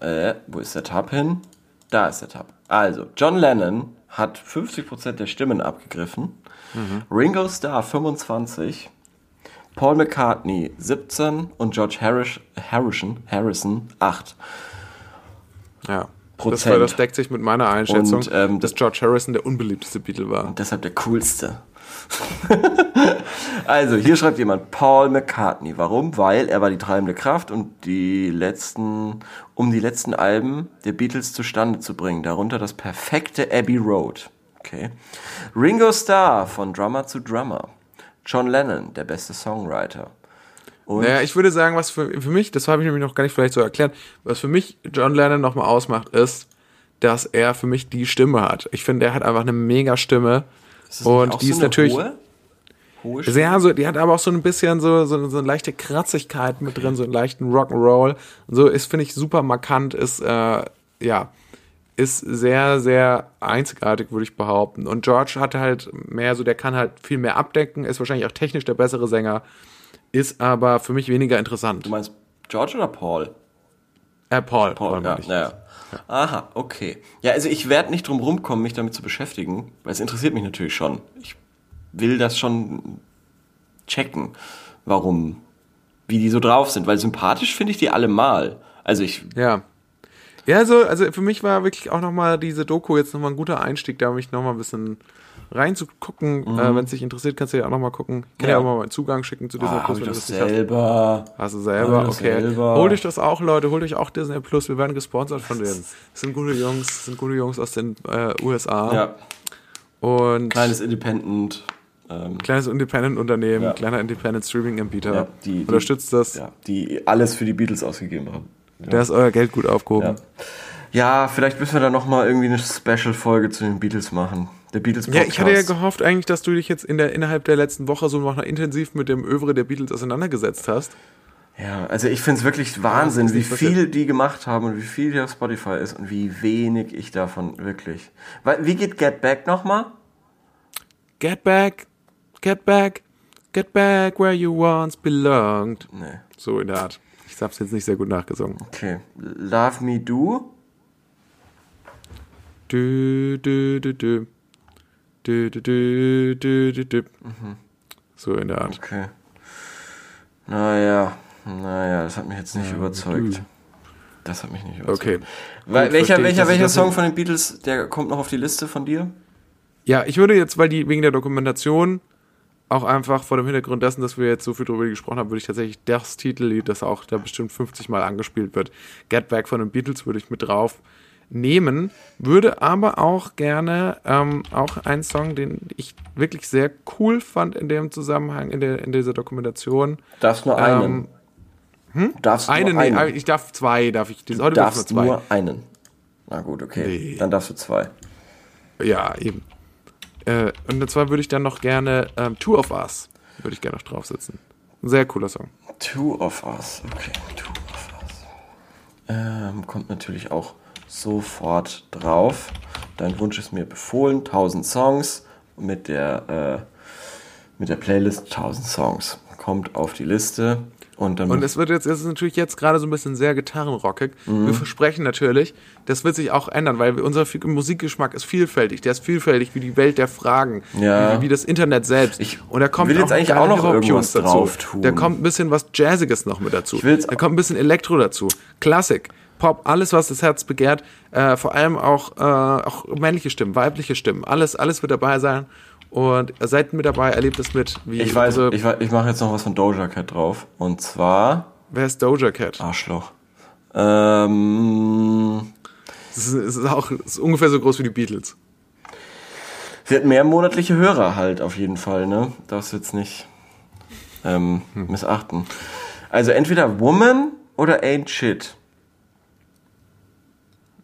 Äh, wo ist der Tab hin? Da ist der Tab. Also, John Lennon hat 50% der Stimmen abgegriffen. Ringo Starr 25. Paul McCartney 17 und George Harris, Harrison, Harrison 8. Ja. Das, Prozent. war, das deckt sich mit meiner Einschätzung, Und, ähm, dass George Harrison der unbeliebteste Beatle war. Deshalb der coolste. also, hier schreibt jemand Paul McCartney. Warum? Weil er war die treibende Kraft und die letzten, um die letzten Alben der Beatles zustande zu bringen. Darunter das perfekte Abbey Road. Okay. Ringo Starr von Drummer zu Drummer. John Lennon, der beste Songwriter. Und Naja, ich würde sagen, was für, für mich, das habe ich nämlich noch gar nicht vielleicht so erklärt, was für mich John Lennon nochmal ausmacht, ist, dass er für mich die Stimme hat. Ich finde, er hat einfach eine mega Stimme. Und die so ist natürlich Hohe, hohe Stimme? sehr so, die hat aber auch so ein bisschen so, so, so eine leichte Kratzigkeit mit drin, so einen leichten Rock'n'Roll. So ist, finde ich, super markant, ist, äh, ja, ist sehr, sehr einzigartig, würde ich behaupten. Und George hat halt mehr so, der kann halt viel mehr abdecken, ist wahrscheinlich auch technisch der bessere Sänger, ist aber für mich weniger interessant. Du meinst George oder Paul? Äh, Paul, Paul, Paul ja, ich. ja. Aha, okay. Ja, also ich werde nicht drum rumkommen, mich damit zu beschäftigen, weil es interessiert mich natürlich schon. Ich will das schon checken, warum, wie die so drauf sind, weil sympathisch finde ich die alle mal. Also ich, Ja. Ja, also, also für mich war wirklich auch nochmal diese Doku jetzt nochmal ein guter Einstieg, da mich nochmal ein bisschen reinzugucken. Äh, Wenn es dich interessiert, kannst du ja auch nochmal gucken. Ich kann ja, Mhm. Ja. auch mal einen Zugang schicken zu Disney ah, hab Plus, ich das nicht hast. selber. Hast du selber, Hab ich das okay. selber. Holt euch das auch, Leute, holt euch auch Disney Plus. Wir werden gesponsert von denen. Das sind gute Jungs, das sind gute Jungs aus den äh, USA. Ja, Und kleines Independent. Ähm, kleines Independent-Unternehmen, Ja. kleiner Independent-Streaming-Anbieter. Ja, die- die- Unterstützt das. ja, die alles für die Beatles ausgegeben haben. Da ist euer Geld gut aufgehoben. Ja. ja, vielleicht müssen wir da nochmal irgendwie eine Special-Folge zu den Beatles machen. Der Beatles Ja, Podcast. ich hatte ja gehofft eigentlich, dass du dich jetzt in der, innerhalb der letzten Woche so noch intensiv mit dem Övre der Beatles auseinandergesetzt hast. Ja, also ich finde es wirklich Wahnsinn, wie passiert. viel die gemacht haben und wie viel hier auf Spotify ist und wie wenig ich davon wirklich. Wie geht Get Back nochmal? Get back, get back, get back where you once belonged. Nee. So in der Art. Ich hab's jetzt nicht sehr gut nachgesungen. Okay. Love Me Do? Dü, dü, dü, dü. Dü, dü, dü, dü. So in der Art. Okay. Naja, naja, das hat mich jetzt nicht überzeugt. Das hat mich nicht überzeugt. Okay. Weil, welcher welcher, welcher Song von den Beatles, der kommt noch auf die Liste von dir? Ja, ich würde jetzt, weil die wegen der Dokumentation auch einfach vor dem Hintergrund dessen, dass wir jetzt so viel drüber gesprochen haben, würde ich tatsächlich das Titellied, das auch da bestimmt 50 Mal angespielt wird, Get Back von den Beatles, würde ich mit drauf nehmen, würde aber auch gerne ähm, auch einen Song, den ich wirklich sehr cool fand in dem Zusammenhang, in, der, in dieser Dokumentation. Darfst nur einen. Ähm, Darfst Eine, nur einen. nee, ich darf zwei, darf ich. Heute ich nur darfst zwei. nur einen. Na gut, okay. Nee. Dann darfst du zwei. Ja, eben. Äh, und zwar würde ich dann noch gerne ähm, Two of Us, würde ich gerne noch draufsetzen. Ein sehr cooler Song. Two of Us. Okay, Two of Us. Ähm, kommt natürlich auch sofort drauf. Dein Wunsch ist mir befohlen. 1000 Songs mit der, äh, mit der Playlist 1000 Songs. Kommt auf die Liste. Und dann Und es wird jetzt, es ist natürlich jetzt gerade so ein bisschen sehr gitarrenrockig. Wir versprechen natürlich, das wird sich auch ändern, weil unser Musikgeschmack ist vielfältig. Der ist vielfältig wie die Welt der Fragen, Ja. wie, wie das Internet selbst. Ich und da kommt will jetzt auch eigentlich auch noch irgendwas dazu. Da kommt ein bisschen was Jazziges noch mit dazu. Da kommt ein bisschen Elektro dazu. Klassik. Pop, alles, was das Herz begehrt, äh, vor allem auch, äh, auch männliche Stimmen, weibliche Stimmen, alles, alles wird dabei sein. Und seid mit dabei, erlebt es mit. Wie ich weiß, ich, ich mache jetzt noch was von Doja Cat drauf. Und zwar wer ist Doja Cat? Arschloch. Ähm, Es ist, es ist auch es ist ungefähr so groß wie die Beatles. sie hat mehr monatliche Hörer halt auf jeden Fall, ne? Darfst du jetzt nicht ähm, Hm. missachten. Also entweder Woman oder Ain't Shit.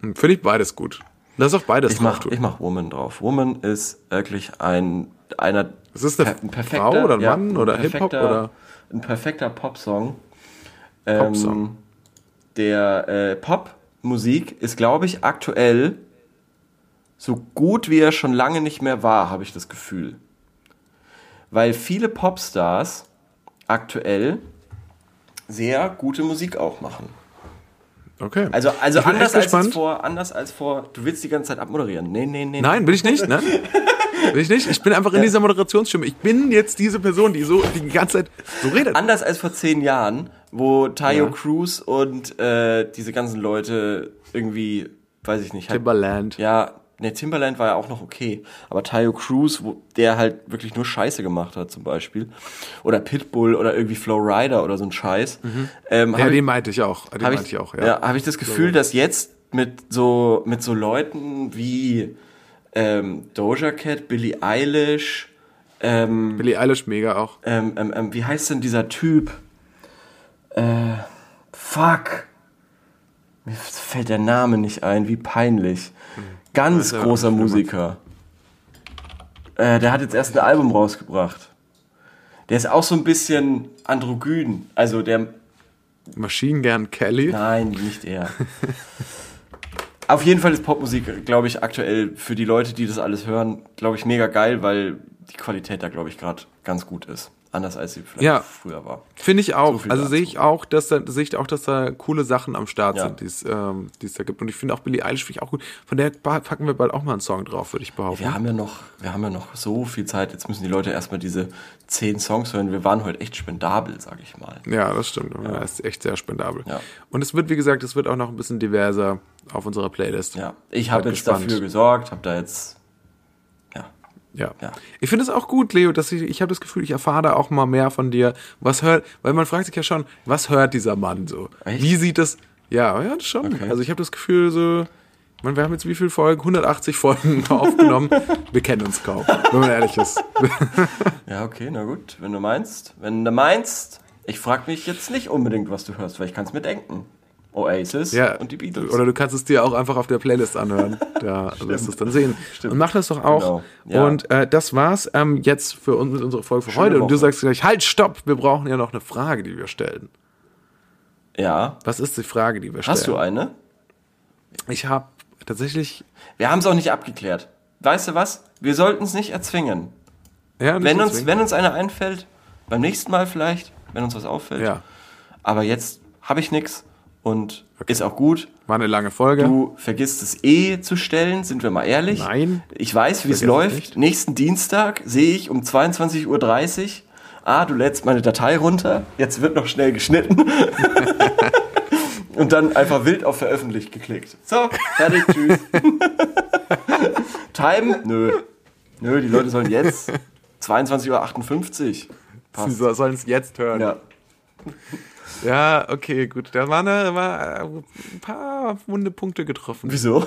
Finde ich beides gut. Lass auch beides Ich drauf mach, tun. ich mach Woman drauf. Woman ist wirklich ein einer Ist das eine per- Frau oder ein ja, Mann oder ein Hip-Hop perfekter- oder? ein perfekter Popsong. Popsong. Ähm, der äh, Popmusik ist, glaube ich, aktuell so gut wie er schon lange nicht mehr war, habe ich das Gefühl. Weil viele Popstars aktuell sehr gute Musik auch machen. Okay. Also, also bin anders, als vor, anders als vor, du willst die ganze Zeit abmoderieren. Nee, nee, nee. Nein, will ich nicht, ne? Will ich nicht. Ich bin einfach in dieser Moderationsstimme. Ich bin jetzt diese Person, die so die ganze Zeit so redet. Anders als vor zehn Jahren, wo Tayo Ja. Cruz und äh, diese ganzen Leute irgendwie, weiß ich nicht, halt, Timberland. ja, ne, Timberland war ja auch noch okay, aber Tayo Cruz, wo der halt wirklich nur Scheiße gemacht hat zum Beispiel, oder Pitbull oder irgendwie Flow Rider oder so ein Scheiß, ähm, Mhm. Ja, hab den ich, meinte ich auch. Den meinte ich, ich auch, ja, ja. habe ich das Gefühl, dass jetzt mit so mit so Leuten wie ähm, Doja Cat, Billie Eilish, ähm, Billie Eilish mega auch. ähm, ähm, ähm, wie heißt denn dieser Typ? Äh, fuck. Mir fällt der Name nicht ein, wie peinlich. Ganz großer. Musiker. Äh, der hat jetzt erst ein Album rausgebracht. Der ist auch so ein bisschen androgyn. Also der. Machine Gun Kelly. Nein, nicht er. Auf jeden Fall ist Popmusik, glaube ich, aktuell für die Leute, die das alles hören, glaube ich, mega geil, weil die Qualität da, glaube ich, gerade ganz gut ist. Anders als sie vielleicht Ja. früher war. Finde ich auch. So also sehe ich auch, dass da sehe ich auch, dass da coole Sachen am Start Ja. sind, die es ähm, es da gibt. Und ich finde auch Billie Eilish finde ich auch gut. Von der pa- packen wir bald auch mal einen Song drauf, würde ich behaupten. Wir haben ja noch, wir haben ja noch so viel Zeit. Jetzt müssen die Leute erstmal diese zehn Songs hören. Wir waren heute echt spendabel, sag ich mal. Ja, das stimmt. Ja. ist echt sehr spendabel. Ja. Und es wird, wie gesagt, es wird auch noch ein bisschen diverser auf unserer Playlist. Ja, ich habe jetzt gespannt. dafür gesorgt, habe da jetzt, ja, Ja. Ich finde es auch gut, Leo, dass ich, ich habe das Gefühl, ich erfahre da auch mal mehr von dir. Was hört, weil man fragt sich ja schon, was hört dieser Mann so? Echt? Wie sieht das? Ja, ja, das schon. Okay. Also ich habe das Gefühl so, man, wir haben jetzt wie viele Folgen? 180 Folgen aufgenommen. wir kennen uns kaum, wenn man ehrlich ist. ja, okay, na gut, wenn du meinst, wenn du meinst, ich frage mich jetzt nicht unbedingt, was du hörst, weil ich kann es mir denken. Oasis Ja. und die Beatles. Oder du kannst es dir auch einfach auf der Playlist anhören. Da wirst du es dann sehen. Und mach das doch auch. Genau. Ja. Und äh, das war's ähm, jetzt für uns mit unserer Folge für Schöne heute. Und du Woche. sagst gleich, halt, stopp, wir brauchen ja noch eine Frage, die wir stellen. ja, Was ist die Frage, die wir stellen? hast du eine? Ich habe tatsächlich. Wir haben es auch nicht abgeklärt. Weißt du was? Wir sollten es nicht erzwingen. Ja, nicht Wenn uns, deswegen. wenn uns eine einfällt, beim nächsten Mal vielleicht, wenn uns was auffällt. Ja. Aber jetzt habe ich nichts und ist auch gut. War eine lange Folge. Du vergisst es eh zu stellen, sind wir mal ehrlich. Nein. Ich weiß, wie es läuft. Nächsten Dienstag sehe ich um 22.30 Uhr, ah, du lädst meine Datei runter, jetzt wird noch schnell geschnitten. Und dann einfach wild auf veröffentlicht geklickt. So, fertig, tschüss. Time? Nö. Nö, die Leute sollen jetzt 22.58 Uhr. Sie Passt. so- sollen es jetzt hören. Ja. Ja, okay, gut. Da waren eine, war äh, ein paar wunde Punkte getroffen. Wieso?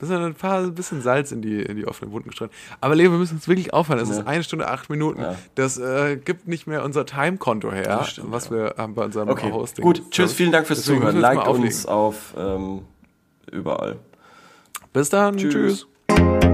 Das sind ein paar ein bisschen Salz in die, in die offenen Wunden gestreut. Aber Leo, wir müssen uns wirklich aufhören. Es Ja. ist eine Stunde, acht Minuten. Ja. Das äh, gibt nicht mehr unser Time-Konto her, stimmt, was wir haben bei unserem Okay, Hosting. gut. Tschüss, vielen Dank fürs Deswegen Zuhören. auflegen. uns auf ähm, überall. Bis dann. Tschüss. Tschüss.